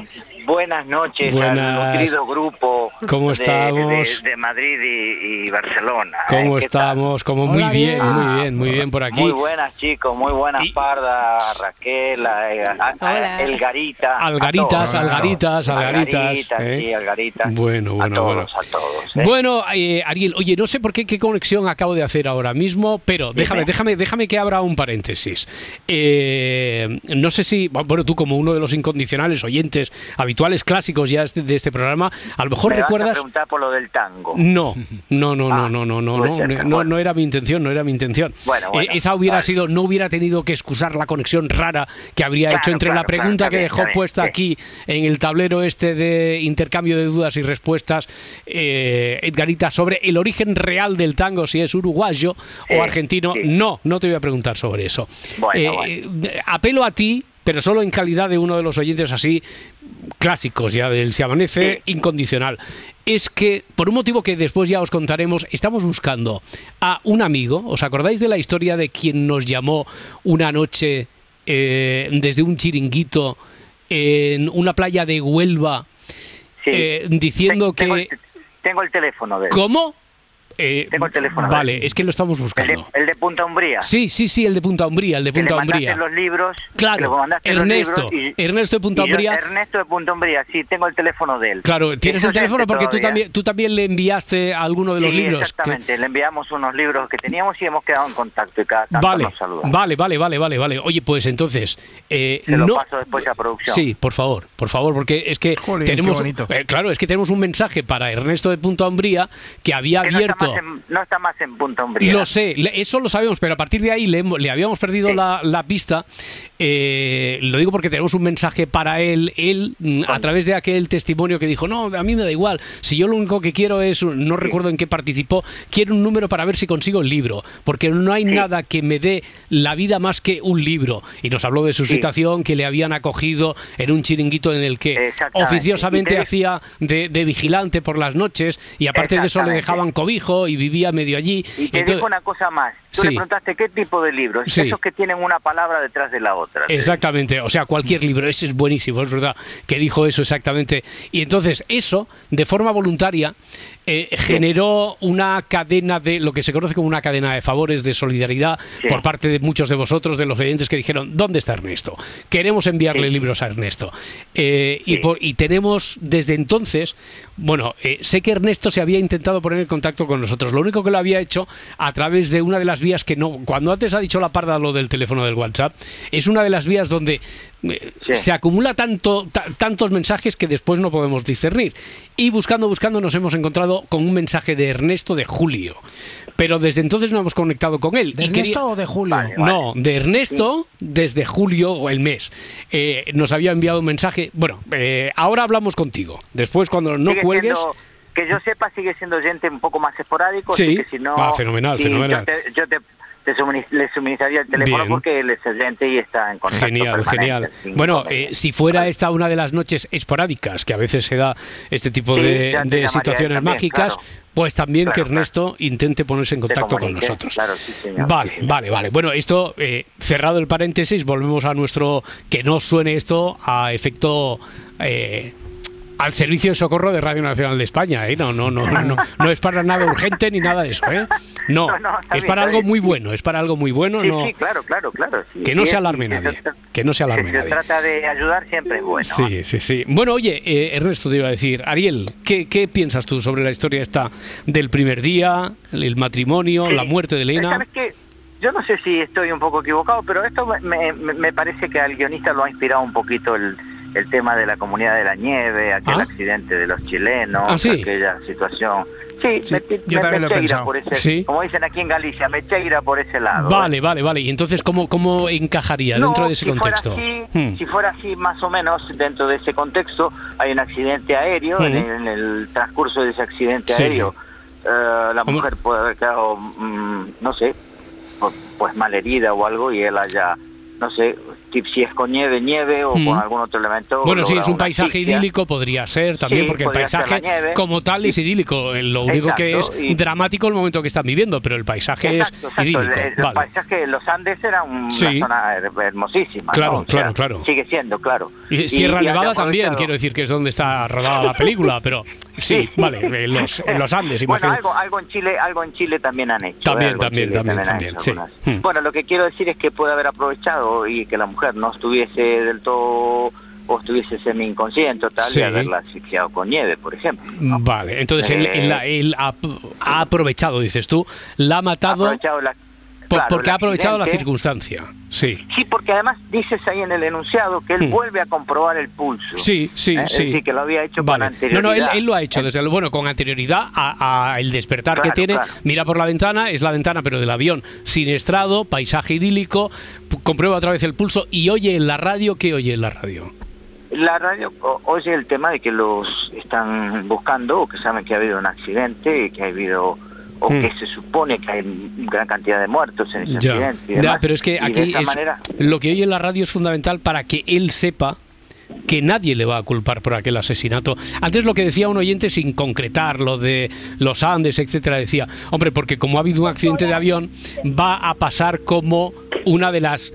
Buenas noches Buenas. al nutrido grupo ¿Cómo de- estamos? De, de Madrid y, y Barcelona. ¿eh? ¿Cómo estamos? Como muy Hola, bien, muy bien, muy bien por aquí. Muy buenas chicos, muy buenas Y- Parda, Raquel, a- a- a- Hola. Elgarita. a Algaritas, algaritas, algaritas, Algaritas, ¿eh? sí, algaritas. Bueno, bueno, a todos, bueno. a todos. ¿eh? Bueno, eh, Ariel, oye, no sé por qué qué conexión acabo de hacer ahora mismo, pero déjame, déjame, déjame que abra un paréntesis. Eh, no sé si, bueno, tú como uno de los incondicionales oyentes habituales habituales clásicos ya este- de este programa. A lo mejor Me vas a recuerdas. preguntar por lo del tango. No, no, no, no, Ah, no, no, no, no, ser, no, bueno. no era mi intención, no era mi intención. Bueno, bueno, Eh, esa hubiera vale. sido, no hubiera tenido que excusar la conexión rara que habría Claro, hecho entre la claro, pregunta que dejó bien, puesta sí. aquí en el tablero este de intercambio de dudas y respuestas, eh, Edgarita, sobre el origen real del tango, si es uruguayo o argentino. sí. No, no te voy a preguntar sobre eso. Bueno, Eh, apelo a ti, pero solo en calidad de uno de los oyentes así clásicos ya del Se Amanece incondicional. Es que, por un motivo que después ya os contaremos, estamos buscando a un amigo. ¿Os acordáis de la historia de quien nos llamó una noche eh, desde un chiringuito en una playa de Huelva Sí. eh, diciendo Tengo que... el- Tengo el teléfono de él. ¿Cómo? Eh, Tengo el teléfono de Vale, es que lo estamos El de, buscando. el de Punta Umbría. Sí, sí, sí, el de Punta Umbría, el de Punta Umbría. los libros. que Claro, los Ernesto, libros y- Ernesto de Punta Umbría. Ernesto de Punta Umbría, sí, tengo el teléfono de él. Claro, tienes Es el teléfono oyente porque tú también, tú también le enviaste alguno de los libros. que- Exactamente, le enviamos unos libros que teníamos y hemos quedado en contacto y cada tanto Vale, nos vale, vale, vale, vale, vale. Oye, pues entonces, eh, Se lo no. paso después a producción. Sí, por favor, por favor, porque es que Jolín, qué tenemos, bonito. eh, claro, es que tenemos un mensaje para Ernesto de Punta Umbría que había Que no más en, no está más en Punta Umbría. Lo sé, eso lo sabemos, pero a partir de ahí le, habíamos perdido Sí. la, la pista. Eh, lo digo porque tenemos un mensaje para él. Él, mm, a través de aquel testimonio que dijo, no, a mí me da igual. Si yo lo único que quiero es, no recuerdo en qué participó, quiero un número para ver si consigo el libro. Porque no hay nada que me dé la vida más que un libro. Y nos habló de su situación, que le habían acogido en un chiringuito en el que oficiosamente hacía de, de vigilante por las noches y aparte de eso le dejaban cobijo y vivía medio allí. Y te Entonces- digo una cosa más. Tú Sí. le preguntaste qué tipo de libros. Sí. Esos que tienen una palabra detrás de la otra. Exactamente, o sea, cualquier libro, ese es buenísimo, es verdad, que dijo eso exactamente. Y entonces eso, de forma voluntaria, eh, generó una cadena de, lo que se conoce como una cadena de favores, de solidaridad, Sí. por parte de muchos de vosotros, de los oyentes que dijeron, ¿dónde está Ernesto? Queremos enviarle Sí. libros a Ernesto. Eh, y, Sí. por- y tenemos desde entonces, bueno, eh, sé que Ernesto se había intentado poner en contacto con nosotros, lo único que lo había hecho a través de una de las vías que no, cuando antes ha dicho la parda lo del teléfono del WhatsApp, es una de las vías donde eh, Sí. se acumula tanto, ta- tantos mensajes que después no podemos discernir. Y buscando, buscando nos hemos encontrado con un mensaje de Ernesto de Julio. Pero desde entonces no hemos conectado con él. ¿De Y quería- Ernesto o de Julio? Vale. no, de Ernesto desde julio o el mes. Eh, nos había enviado un mensaje. Bueno, eh, ahora hablamos contigo. Después, cuando no Sigue cuelgues. siendo- que yo sepa, sigue siendo gente un poco más esporádico. Sí. que si no, Ah, fenomenal, fenomenal. Yo te, yo te- te le suministraría el teléfono Bien. porque él es oyente y está en contacto. Genial, genial. Bueno, eh, si fuera esta una de las noches esporádicas, que a veces se da este tipo Sí, de, situaciones también, mágicas, claro. pues también Claro, que claro. Ernesto intente ponerse en contacto con nosotros. Claro, sí, señor. Vale, vale, vale. Bueno, esto, eh, cerrado el paréntesis, volvemos a nuestro. Que no suene esto a efecto. eh, al servicio de socorro de Radio Nacional de España, ¿eh? No, no, no, no, no es para nada urgente ni nada de eso, ¿eh? No, es para algo muy bueno, es para algo muy bueno, Sí, no. sí, claro, claro, claro. sí. Que no Sí, se alarme nadie, que no se alarme si se nadie. trata de ayudar siempre es bueno. ¿eh? Sí, sí, sí. Bueno, oye, eh, Ernesto te iba a decir, Ariel, ¿qué, qué piensas tú sobre la historia esta del primer día, el matrimonio, Sí. la muerte de Elena? ¿Sabes qué? Yo no sé si estoy un poco equivocado, pero esto me, me- me parece que al guionista lo ha inspirado un poquito el, el tema de la comunidad de la nieve, aquel Ah. accidente de los chilenos, Ah, sí. aquella situación. Sí, Sí, me, yo me- también me lo he cheira pensado. por ese, Sí. como dicen aquí en Galicia, me cheira por ese lado. ¿eh? Vale, vale, vale. Y entonces, ¿cómo, cómo encajaría No, dentro de ese si fuera contexto? así- Hmm. Si fuera así, más o menos, dentro de ese contexto, hay un accidente aéreo. Hmm. en, el, en el transcurso de ese accidente aéreo, eh, la ¿Cómo? mujer puede haber quedado, mm, no sé, pues, pues malherida o algo, y él haya, no sé, si es con nieve, nieve, o con algún otro elemento. Bueno, si es un paisaje idílico, podría ser también, Sí, porque el paisaje como tal es idílico. Eh, Lo único que es y- dramático el momento que están viviendo, pero el paisaje Exacto, es exacto. idílico. El, el Vale. paisaje, los Andes era un- Sí. una zona her- hermosísima. Claro, claro, claro. Sigue siendo, claro. Y Sierra y Nevada también, quiero decir que es donde está rodada la película, pero sí, vale, en los, en los Andes, Bueno, imagino. algo, algo en Chile, algo en Chile también han hecho. También, ¿eh? También, Chile también, también, sí. Hmm. Bueno, lo que quiero decir es que puede haber aprovechado y que la mujer no estuviese del todo o estuviese semi inconsciente tal Sí. de haberla asfixiado con nieve, por ejemplo. ¿no? Vale, entonces él, Eh, él- él ha, ha aprovechado, dices tú, la ha Ha matado. aprovechado la claro, porque ha aprovechado la circunstancia. Sí. Sí, porque además dices ahí en el enunciado que él Hmm. vuelve a comprobar el pulso. Sí, sí, ¿eh? Es sí. decir, que lo había hecho Vale. con No, anterioridad. no, él, él lo ha hecho desde luego, bueno, con anterioridad a, a el despertar que tiene. claro. Mira por la ventana, es la ventana pero del avión, sin estrado, paisaje idílico, comprueba otra vez el pulso y oye en la radio, ¿qué oye en la radio? La radio oye el tema de que los están buscando o que saben que ha habido un accidente, que ha habido o Hmm. que se supone que hay gran cantidad de muertos en ese Ya, accidente. y ya, demás. pero es que aquí es- manera, lo que oye en la radio es fundamental para que él sepa que nadie le va a culpar por aquel asesinato. Antes lo que decía un oyente sin concretar lo de los Andes, etcétera, decía, hombre, porque como ha habido un accidente de avión, va a pasar como una de las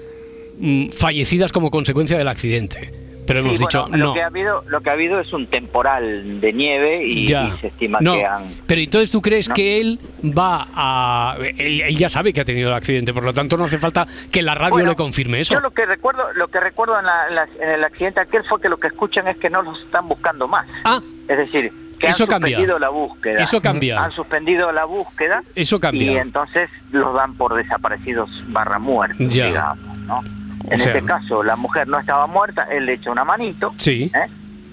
mm, fallecidas como consecuencia del accidente. Pero hemos Sí, dicho, bueno, no. Lo que, ha habido, lo que ha habido es un temporal de nieve y, Ya. y se estima no, que han... pero entonces tú crees No. que él va a... Él, él ya sabe que ha tenido el accidente, por lo tanto no hace falta que la radio Bueno, le confirme eso. Yo lo que recuerdo, lo que recuerdo en, la- en la- en el accidente aquel fue que lo que escuchan es que no los están buscando más. Ah, Es decir, que Eso han cambia. suspendido la búsqueda. Eso cambia. Han suspendido la búsqueda Eso cambia. y entonces los dan por desaparecidos barra muertos, Ya. digamos, ¿no? O En sea- este caso, la mujer no estaba muerta, él le echa una manito. Sí. ¿eh?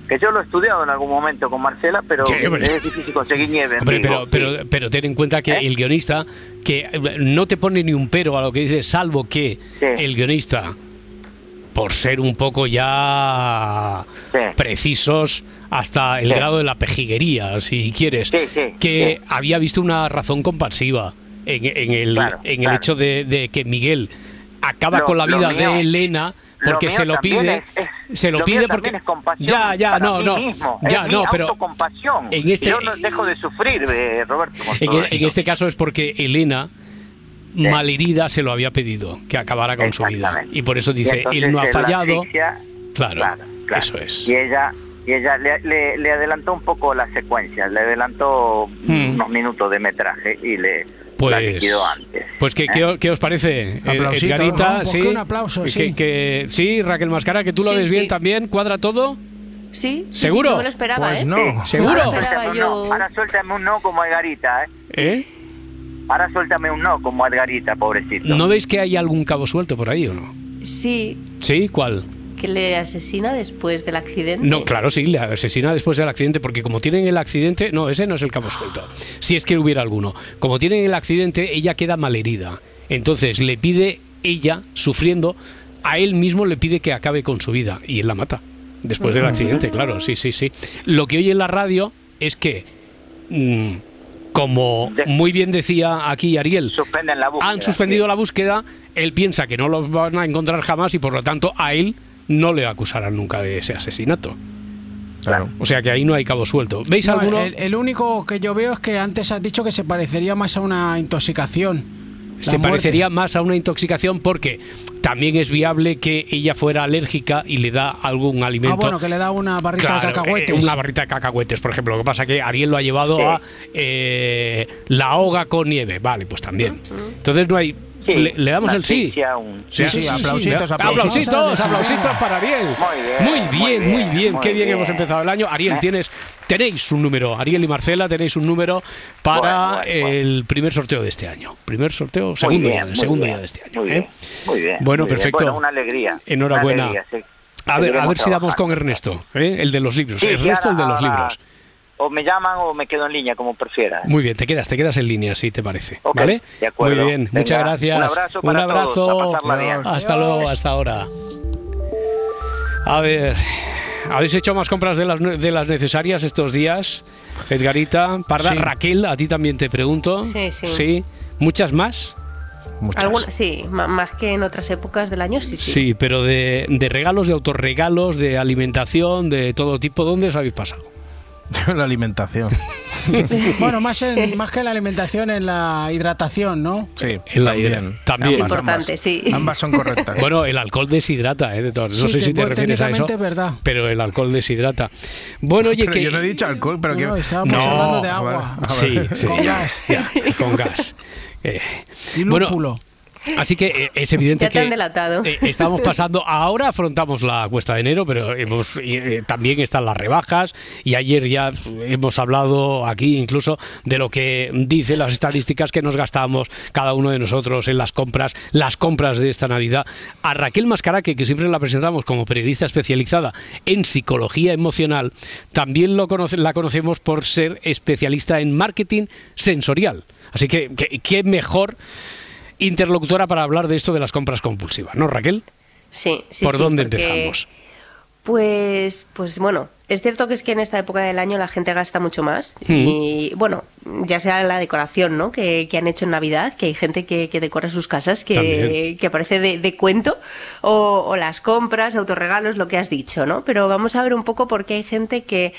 Que yo lo he estudiado en algún momento con Marcela, pero Sí, es difícil conseguir nieve. Hombre, pero, pero, pero ten en cuenta que ¿Eh? el guionista, que no te pone ni un pero a lo que dice, salvo que Sí. el guionista, por ser un poco ya Sí. precisos hasta el grado de la pejiguería, si quieres, que había visto una razón compasiva en, en el, Claro, en el claro. hecho de, de que Miguel acaba Lo- con la vida mío- de Elena porque se lo pide es- es- se lo, pide porque ya ya no no mismo, ya es no pero en este- yo no dejo de sufrir eh, Roberto En, e- en este caso es porque Elena, malherida, se lo había pedido, que acabara con su vida. Y por eso dice, entonces él no ha la fallado. asfixia- Claro, claro, claro. eso es. y ella y ella le, le- le adelantó un poco la secuencia le adelantó Hmm. unos minutos de metraje y le Pues, antes pues ¿qué, qué, qué os parece, eh, Aplausito, Edgarita? ¿no? ¿sí? que un aplauso, Que- sí. que- sí, Raquel Mascara, que tú lo Sí, ves bien también, cuadra todo. Sí, ¿Seguro? sí, no me lo esperaba, Pues ¿eh? no. ¿Seguro? Un yo. no. ahora suéltame un no como Edgarita ¿eh? ¿Eh? ahora suéltame un no como Edgarita pobrecito ¿No veis que hay algún cabo suelto por ahí o no? Sí, ¿Sí? ¿Cuál? Que le asesina después del accidente. No, claro, sí, le asesina después del accidente, porque como tienen el accidente, no, ese no es el cabo suelto, si es que hubiera alguno. Como tienen el accidente, ella queda malherida. Entonces le pide, ella, sufriendo, a él mismo le pide que acabe con su vida y él la mata. Después del accidente, claro, sí, sí, sí. Lo que oye en la radio es que, mm, como muy bien decía aquí Ariel, suspenden la búsqueda han suspendido sí. la búsqueda, él piensa que no los van a encontrar jamás y por lo tanto a él no le acusarán nunca de ese asesinato. Claro. O sea que ahí no hay cabo suelto. ¿Veis No, alguno? el, el único que yo veo es que antes has dicho que se parecería más a una intoxicación. Se muerte. parecería más a una intoxicación porque también es viable que ella fuera alérgica y le da algún Ah, alimento. bueno, que le da una barrita Claro, de cacahuetes. eh, una barrita de cacahuetes, por ejemplo. Lo que pasa que Ariel lo ha llevado Sí. a eh, la hoga con nieve. Vale, pues también. Entonces no hay. Sí, le, le damos el sí. un- Sí, sí, sí, aplausitos, aplausitos. aplausitos, para Ariel. Muy bien, muy bien, muy bien. Qué bien, bien. hemos empezado el año. Ariel, ¿Eh? tienes, tenéis un número. Ariel y Marcela, tenéis un número para Bueno, bueno, el primer sorteo de este año. Primer sorteo, segundo, bien, segundo ya de este año. Muy ¿eh? bien, muy bien. Bueno, muy perfecto. Bueno, una alegría. Enhorabuena. una alegría, sí. A ver, a ver si damos con. Ernesto, ¿eh? el de los libros. Ernesto, el de los libros. O me llaman o me quedo en línea, como prefiera. Muy bien, te quedas, te quedas en línea, si te parece. ¿Vale? de acuerdo. Muy bien, Venga, muchas gracias. un abrazo Un para abrazo. todos, bien. Hasta luego, hasta ahora. A ver, ¿habéis hecho más compras de las, de las necesarias estos días? Edgarita, Parda, Sí. Raquel, a ti también te pregunto. Sí, sí. ¿Sí? ¿Muchas más? Muchas. Alguna- sí, más que en otras épocas del año, sí, sí. Sí, pero de, de regalos, de autorregalos, de alimentación, de todo tipo, ¿dónde os habéis pasado? la alimentación. Bueno, más, en, más que en la alimentación, en la hidratación, ¿no? Sí, En la también. también. Es Ambas, importante, ambas. sí. Ambas son correctas. Bueno, el alcohol deshidrata, ¿eh? De todas. No Sí, sé si que, te bueno, refieres a eso. verdad. Pero el alcohol deshidrata. Bueno, oye, Pero que. yo no he dicho alcohol, pero que... No, estábamos No. hablando de agua. vale. Ah, Sí, vale. sí. Con gas. Ya, con gas. Eh, Y bueno, lúpulo. Así que eh, es evidente Ya te que delatado. eh, estamos pasando, ahora afrontamos la cuesta de enero, pero hemos, eh, también están las rebajas y ayer ya hemos hablado aquí incluso de lo que dicen las estadísticas que nos gastamos cada uno de nosotros en las compras, las compras de esta Navidad. A Raquel Mascaraque, que siempre la presentamos como periodista especializada en psicología emocional, también lo conoce- la conocemos por ser especialista en marketing sensorial. Así que- qué mejor interlocutora para hablar de esto de las compras compulsivas, ¿no, Raquel? Sí, sí. ¿Por sí, dónde porque, empezamos? Pues, pues bueno, es cierto que es que en esta época del año la gente gasta mucho más. Y bueno, ya sea la decoración ¿no? que, que han hecho en Navidad, que hay gente que, que decora sus casas, que, que parece de, de cuento, o, o las compras, autorregalos, lo que has dicho, ¿no? Pero vamos a ver un poco por qué hay gente que,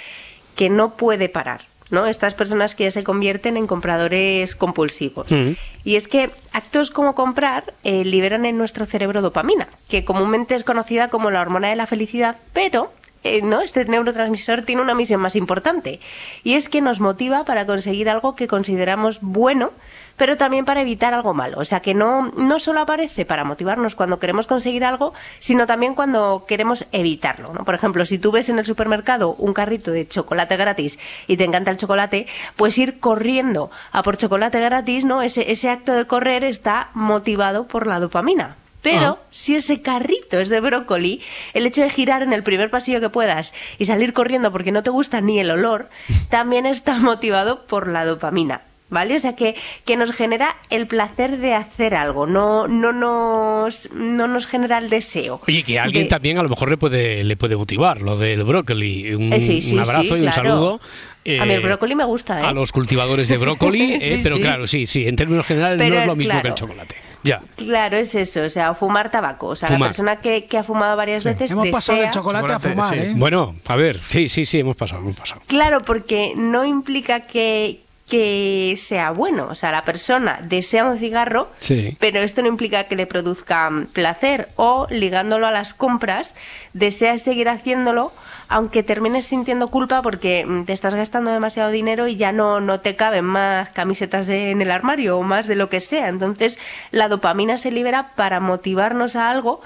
que no puede parar. ¿No? Estas personas que ya se convierten en compradores compulsivos. Mm. Y es que actos como comprar eh, liberan en nuestro cerebro dopamina, que comúnmente es conocida como la hormona de la felicidad, pero eh, ¿no? este neurotransmisor tiene una misión más importante, y es que nos motiva para conseguir algo que consideramos bueno, pero también para evitar algo malo. O sea que no, no solo aparece para motivarnos cuando queremos conseguir algo, sino también cuando queremos evitarlo. ¿no? Por ejemplo, si tú ves en el supermercado un carrito de chocolate gratis y te encanta el chocolate, pues ir corriendo a por chocolate gratis, ¿no? Ese, ese acto de correr está motivado por la dopamina. Pero Ah. si ese carrito es de brócoli, el hecho de girar en el primer pasillo que puedas y salir corriendo porque no te gusta ni el olor, también está motivado por la dopamina. ¿Vale? O sea que, que nos genera el placer de hacer algo, no, no, nos, no nos genera el deseo. Oye, que alguien de- también a lo mejor le puede, le puede motivar lo del brócoli. Un, Eh, sí, sí, un abrazo sí, y un claro. saludo. A mí el eh, brócoli me gusta, ¿eh? A los cultivadores de brócoli, eh, Sí, pero sí. claro, sí, sí, en términos generales no Pero, es lo mismo que el claro. chocolate. Ya. Claro, es eso, o sea, fumar tabaco. O sea, Fumar. la persona que, que ha fumado varias veces Hemos pasado del desea- chocolate, a Chocolate, fumar, sí. ¿eh? Bueno, a ver, sí, sí, sí, hemos pasado, hemos pasado. Claro, porque no implica que, que sea bueno. O sea, la persona desea un cigarro, Sí. pero esto no implica que le produzca mm, placer. O, ligándolo a las compras, deseas seguir haciéndolo, aunque termines sintiendo culpa porque mm, te estás gastando demasiado dinero y ya no, no te caben más camisetas de- en el armario o más de lo que sea. Entonces, la dopamina se libera para motivarnos a algo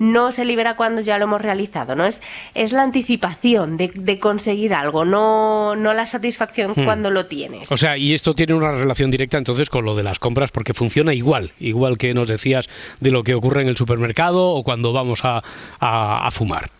no se libera cuando ya lo hemos realizado, ¿no? Es, es la anticipación de, de conseguir algo, no, no la satisfacción Hmm. cuando lo tienes. O sea, y esto tiene una relación directa entonces con lo de las compras porque funciona igual, igual que nos decías de lo que ocurre en el supermercado o cuando vamos a, a- a fumar.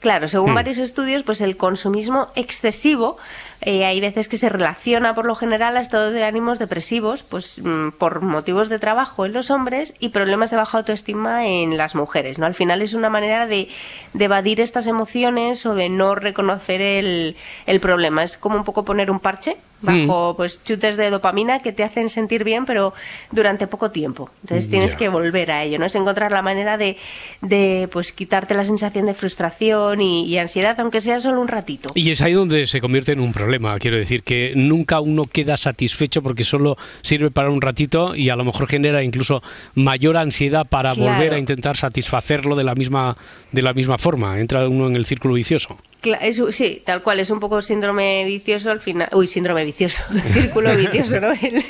Claro, según Hmm. varios estudios, pues el consumismo excesivo eh, hay veces que se relaciona por lo general a estado de ánimos depresivos, pues mm, por motivos de trabajo en los hombres y problemas de baja autoestima en las mujeres. ¿no? Al final es una manera de, de evadir estas emociones o de no reconocer el, el problema. Es como un poco poner un parche bajo pues chutes de dopamina que te hacen sentir bien, pero durante poco tiempo. Entonces tienes que volver a ello, ¿no? Es encontrar la manera de, de pues quitarte la sensación de frustración y, y ansiedad, aunque sea solo un ratito. Y es ahí donde se convierte en un problema. Quiero decir que nunca uno queda satisfecho porque solo sirve para un ratito y a lo mejor genera incluso mayor ansiedad para Claro. volver a intentar satisfacerlo de la misma de la misma forma. Entra uno en el círculo vicioso. Es sí, tal cual, es un poco síndrome vicioso al final. Uy, síndrome vicioso, círculo vicioso, ¿no? El,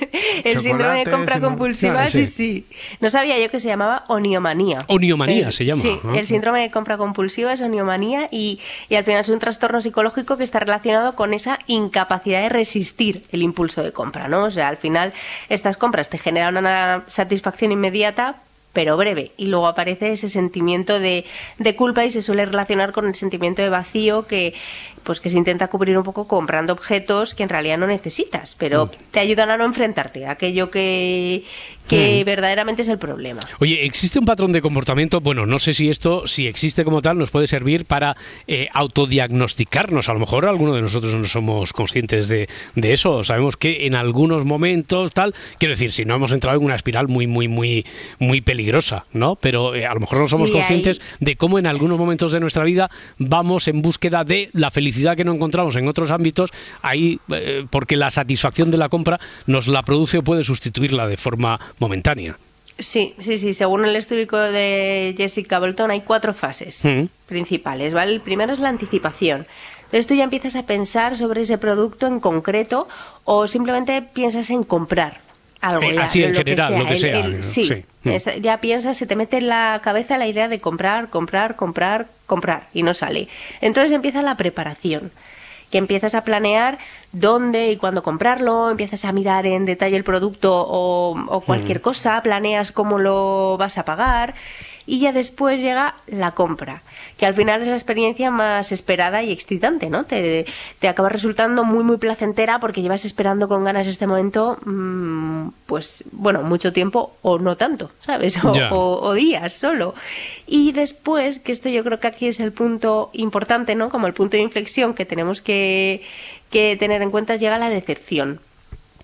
el síndrome de compra compulsiva, Claro, sí. sí. No sabía yo que se llamaba oniomanía. Oniomanía se llama, Sí, ¿no? el síndrome de compra compulsiva es oniomanía y, y al final es un trastorno psicológico que está relacionado con esa incapacidad de resistir el impulso de compra, ¿no? O sea, al final estas compras te generan una satisfacción inmediata pero breve. Y luego aparece ese sentimiento de, de culpa y se suele relacionar con el sentimiento de vacío que pues que se intenta cubrir un poco comprando objetos que en realidad no necesitas pero te ayudan a no enfrentarte a aquello que, que Mm. verdaderamente es el problema Oye, ¿existe un patrón de comportamiento? Bueno, no sé si esto, si existe como tal, nos puede servir para eh, autodiagnosticarnos. A lo mejor alguno de nosotros no somos conscientes de, de eso. Sabemos que en algunos momentos, tal, quiero decir, si no hemos entrado en una espiral muy, muy, muy, muy peligrosa, ¿no? Pero eh, a lo mejor no somos Sí, conscientes de cómo en algunos momentos de nuestra vida vamos en búsqueda de la felicidad que no encontramos en otros ámbitos, ahí, eh, porque la satisfacción de la compra nos la produce o puede sustituirla de forma momentánea. Sí, sí, sí. Según el estudio de Jessica Bolton, hay cuatro fases Mm. principales, ¿vale? El primero es la anticipación. Entonces tú ya empiezas a pensar sobre ese producto en concreto o simplemente piensas en comprar algo. Eh, así en lo general, lo que sea, el- sí, sí. Es- ya piensas, se te mete en la cabeza la idea de comprar, comprar, comprar, comprar y no sale. Entonces empieza la preparación que empiezas a planear dónde y cuándo comprarlo, empiezas a mirar en detalle el producto o, o cualquier cosa, planeas cómo lo vas a pagar y ya después llega la compra, que al final es la experiencia más esperada y excitante, ¿no? Te, te acaba resultando muy, muy placentera porque llevas esperando con ganas este momento, mm, pues, bueno, mucho tiempo o no tanto, ¿sabes? O, o días solo. Y después, que esto yo creo que aquí es el punto importante, ¿no? Como el punto de inflexión que tenemos que, que tener en cuenta, llega la decepción.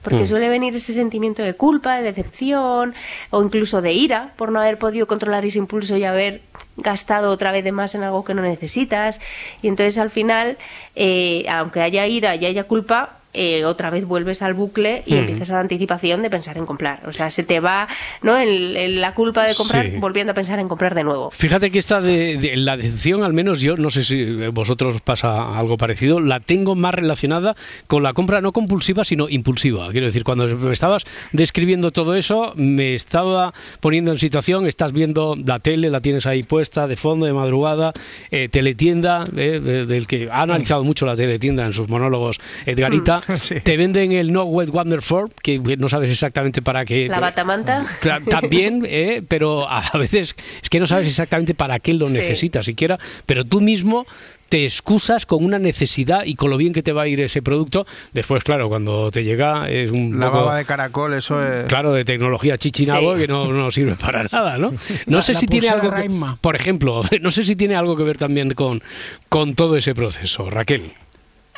Porque Mm. suele venir ese sentimiento de culpa, de decepción o incluso de ira por no haber podido controlar ese impulso y haber gastado otra vez de más en algo que no necesitas. Y entonces al final, eh, aunque haya ira y haya culpa, eh, otra vez vuelves al bucle y Mm. empiezas a la anticipación de pensar en comprar. O sea, se te va ¿no? el- el- la culpa de comprar Sí. volviendo a pensar en comprar de nuevo. Fíjate que esta de, de- la decepción, al menos yo, no sé si vosotros pasa algo parecido, la tengo más relacionada con la compra no compulsiva, sino impulsiva. Quiero decir, cuando me estabas describiendo todo eso, me estaba poniendo en situación, estás viendo la tele, la tienes ahí puesta de fondo, de madrugada, eh, teletienda, eh, de- del que ha analizado mucho la teletienda en sus monólogos Edgarita, Sí. te venden el No Wet Wonder 4, que no sabes exactamente para qué. La batamanta. Ta- También, eh, pero a veces es que no sabes exactamente para qué lo Sí. necesitas siquiera, pero tú mismo te excusas con una necesidad y con lo bien que te va a ir ese producto. Después, claro, cuando te llega es un La poco... baba de caracol, eso es... Claro, de tecnología chichinabo Sí. que no, no sirve para nada, ¿no? No La- sé la si tiene algo que, por ejemplo, no sé si tiene algo que ver también con, con todo ese proceso, Raquel.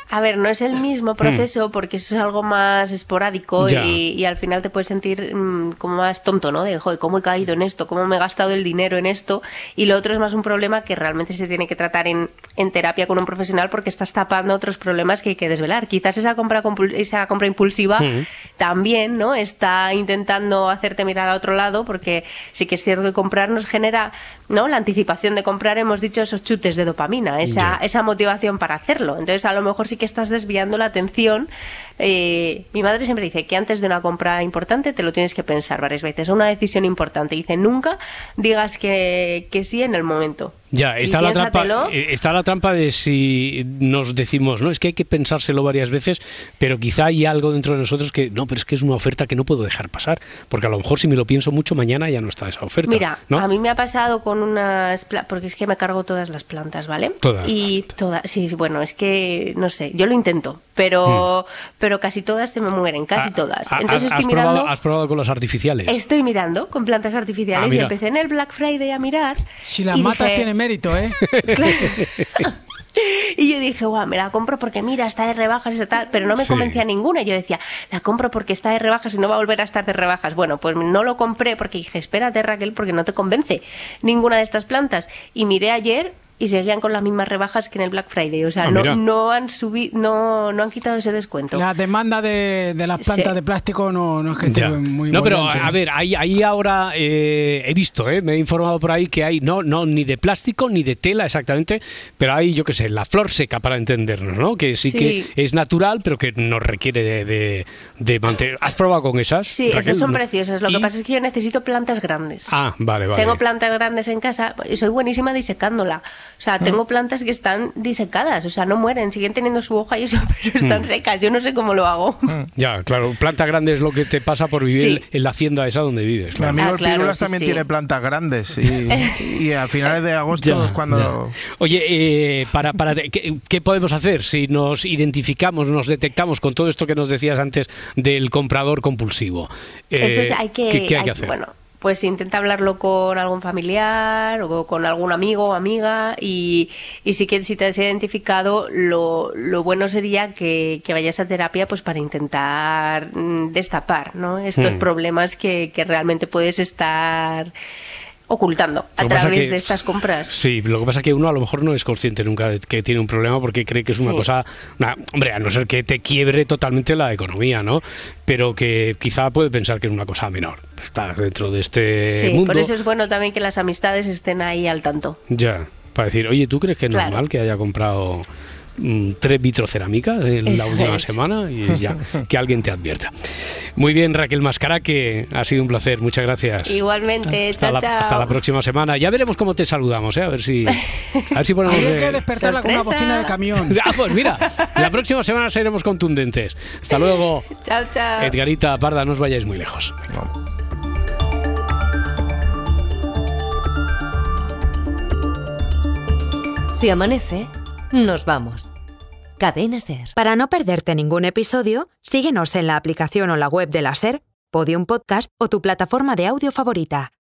A ver, no es el mismo proceso porque eso es algo más esporádico Hmm. Y, y al final te puedes sentir mm, como más tonto, ¿no? De, joder, ¿cómo he caído en esto? ¿Cómo me he gastado el dinero en esto? Y lo otro es más un problema que realmente se tiene que tratar en, en terapia con un profesional porque estás tapando otros problemas que hay que desvelar. Quizás esa compra, esa compra impulsiva Mm. también, ¿no? Está intentando hacerte mirar a otro lado porque sí que es cierto que comprar nos genera, ¿no? La anticipación de comprar, hemos dicho, esos chutes de dopamina, esa, esa motivación para hacerlo. Entonces, a lo mejor sí que estás desviando la atención. Eh, mi madre siempre dice que antes de una compra importante te lo tienes que pensar varias veces. Una decisión importante. Dice, nunca digas que, que sí en el momento. Ya, Y está la, trampa, eh, está la trampa de si nos decimos, no, es que hay que pensárselo varias veces, pero quizá hay algo dentro de nosotros que, no, pero es que es una oferta que no puedo dejar pasar, porque a lo mejor si me lo pienso mucho mañana ya no está esa oferta. Mira, ¿no? a mí me ha pasado con unas porque es que me cargo todas las plantas, ¿vale? Todas. Y todas, sí, bueno, es que no sé, yo lo intento, pero pero casi todas se me mueren, casi Ah, todas. ah, Entonces has, estoy has probado, mirando has probado con los artificiales. Estoy mirando con plantas Ah, artificiales y mira. empecé en el Black Friday a mirar. Si las y matas dije- tiene mérito, ¿eh? Y yo dije, guau, me la compro porque mira, está de rebajas y tal, pero no me Sí. convencía ninguna. Yo decía, la compro porque está de rebajas y no va a volver a estar de rebajas. Bueno, pues no lo compré porque dije, espérate Raquel, porque no te convence ninguna de estas plantas. Y miré ayer y seguían con las mismas rebajas que en el Black Friday. O sea, Ah, no, no han subido, no, no han quitado ese descuento. La demanda de, de las plantas Sí. de plástico no, no es que esté Ya. muy no, pero a ver, ahí, ahí ahora eh, he visto, eh, me he informado por ahí que hay, no, no ni de plástico ni de tela exactamente, pero hay, yo qué sé, la flor seca para entendernos, ¿no? Que sí, Sí. que es natural, pero que nos requiere de, de, de mantener. ¿Has probado con esas? Sí, Raquel? esas son preciosas. Lo ¿Y? que pasa es que yo necesito plantas grandes. Ah, vale, vale. Tengo plantas grandes en casa y soy buenísima disecándola. O sea, tengo plantas que están disecadas, o sea, no mueren, siguen teniendo su hoja y eso, pero están Mm. secas. Yo no sé cómo lo hago. Ya, claro, planta grande es lo que te pasa por vivir Sí. en la hacienda esa donde vives. Mi amigo Ah, el claro, sí, también sí. tiene plantas grandes y, y a finales de agosto Ya, es cuando... ya. Oye, eh, para, para, ¿qué, qué podemos hacer si nos identificamos, nos detectamos con todo esto que nos decías antes del comprador compulsivo? Eh, Eso es, hay que, ¿qué, qué hay hay- que hacer? Bueno, pues intenta hablarlo con algún familiar o con algún amigo o amiga y, y que si te has identificado, lo, lo bueno sería que, que vayas a terapia pues para intentar mm, destapar ¿no? estos Mm. problemas que, que realmente puedes estar ocultando a través que- de estas compras. Sí, lo que pasa es que uno a lo mejor no es consciente nunca de que tiene un problema porque cree que es una Sí. cosa, una- hombre, a no ser que te quiebre totalmente la economía, ¿no? Pero que quizá puede pensar que es una cosa menor. Está dentro de este Sí, mundo. por eso es bueno también que las amistades estén ahí al tanto. Ya, para decir, oye, ¿tú crees que es Claro. normal que haya comprado tres vitrocerámica en la Eso última es. semana y ya que alguien te advierta. Muy bien, Raquel Mascara, que ha sido un placer. Muchas gracias. Igualmente, Hasta chao, la, chao. hasta la próxima semana. Ya veremos cómo te saludamos, ¿eh? a ver si, a ver si ponemos. Habría que de- despertarla con una bocina de camión. Ah, pues mira, la próxima semana seremos contundentes. Hasta luego. Chao, chao. Edgarita, Parda, no os vayáis muy lejos. Si amanece, nos vamos. Cadena Ser. Para no perderte ningún episodio, síguenos en la aplicación o la web de la SER, Podium Podcast o tu plataforma de audio favorita.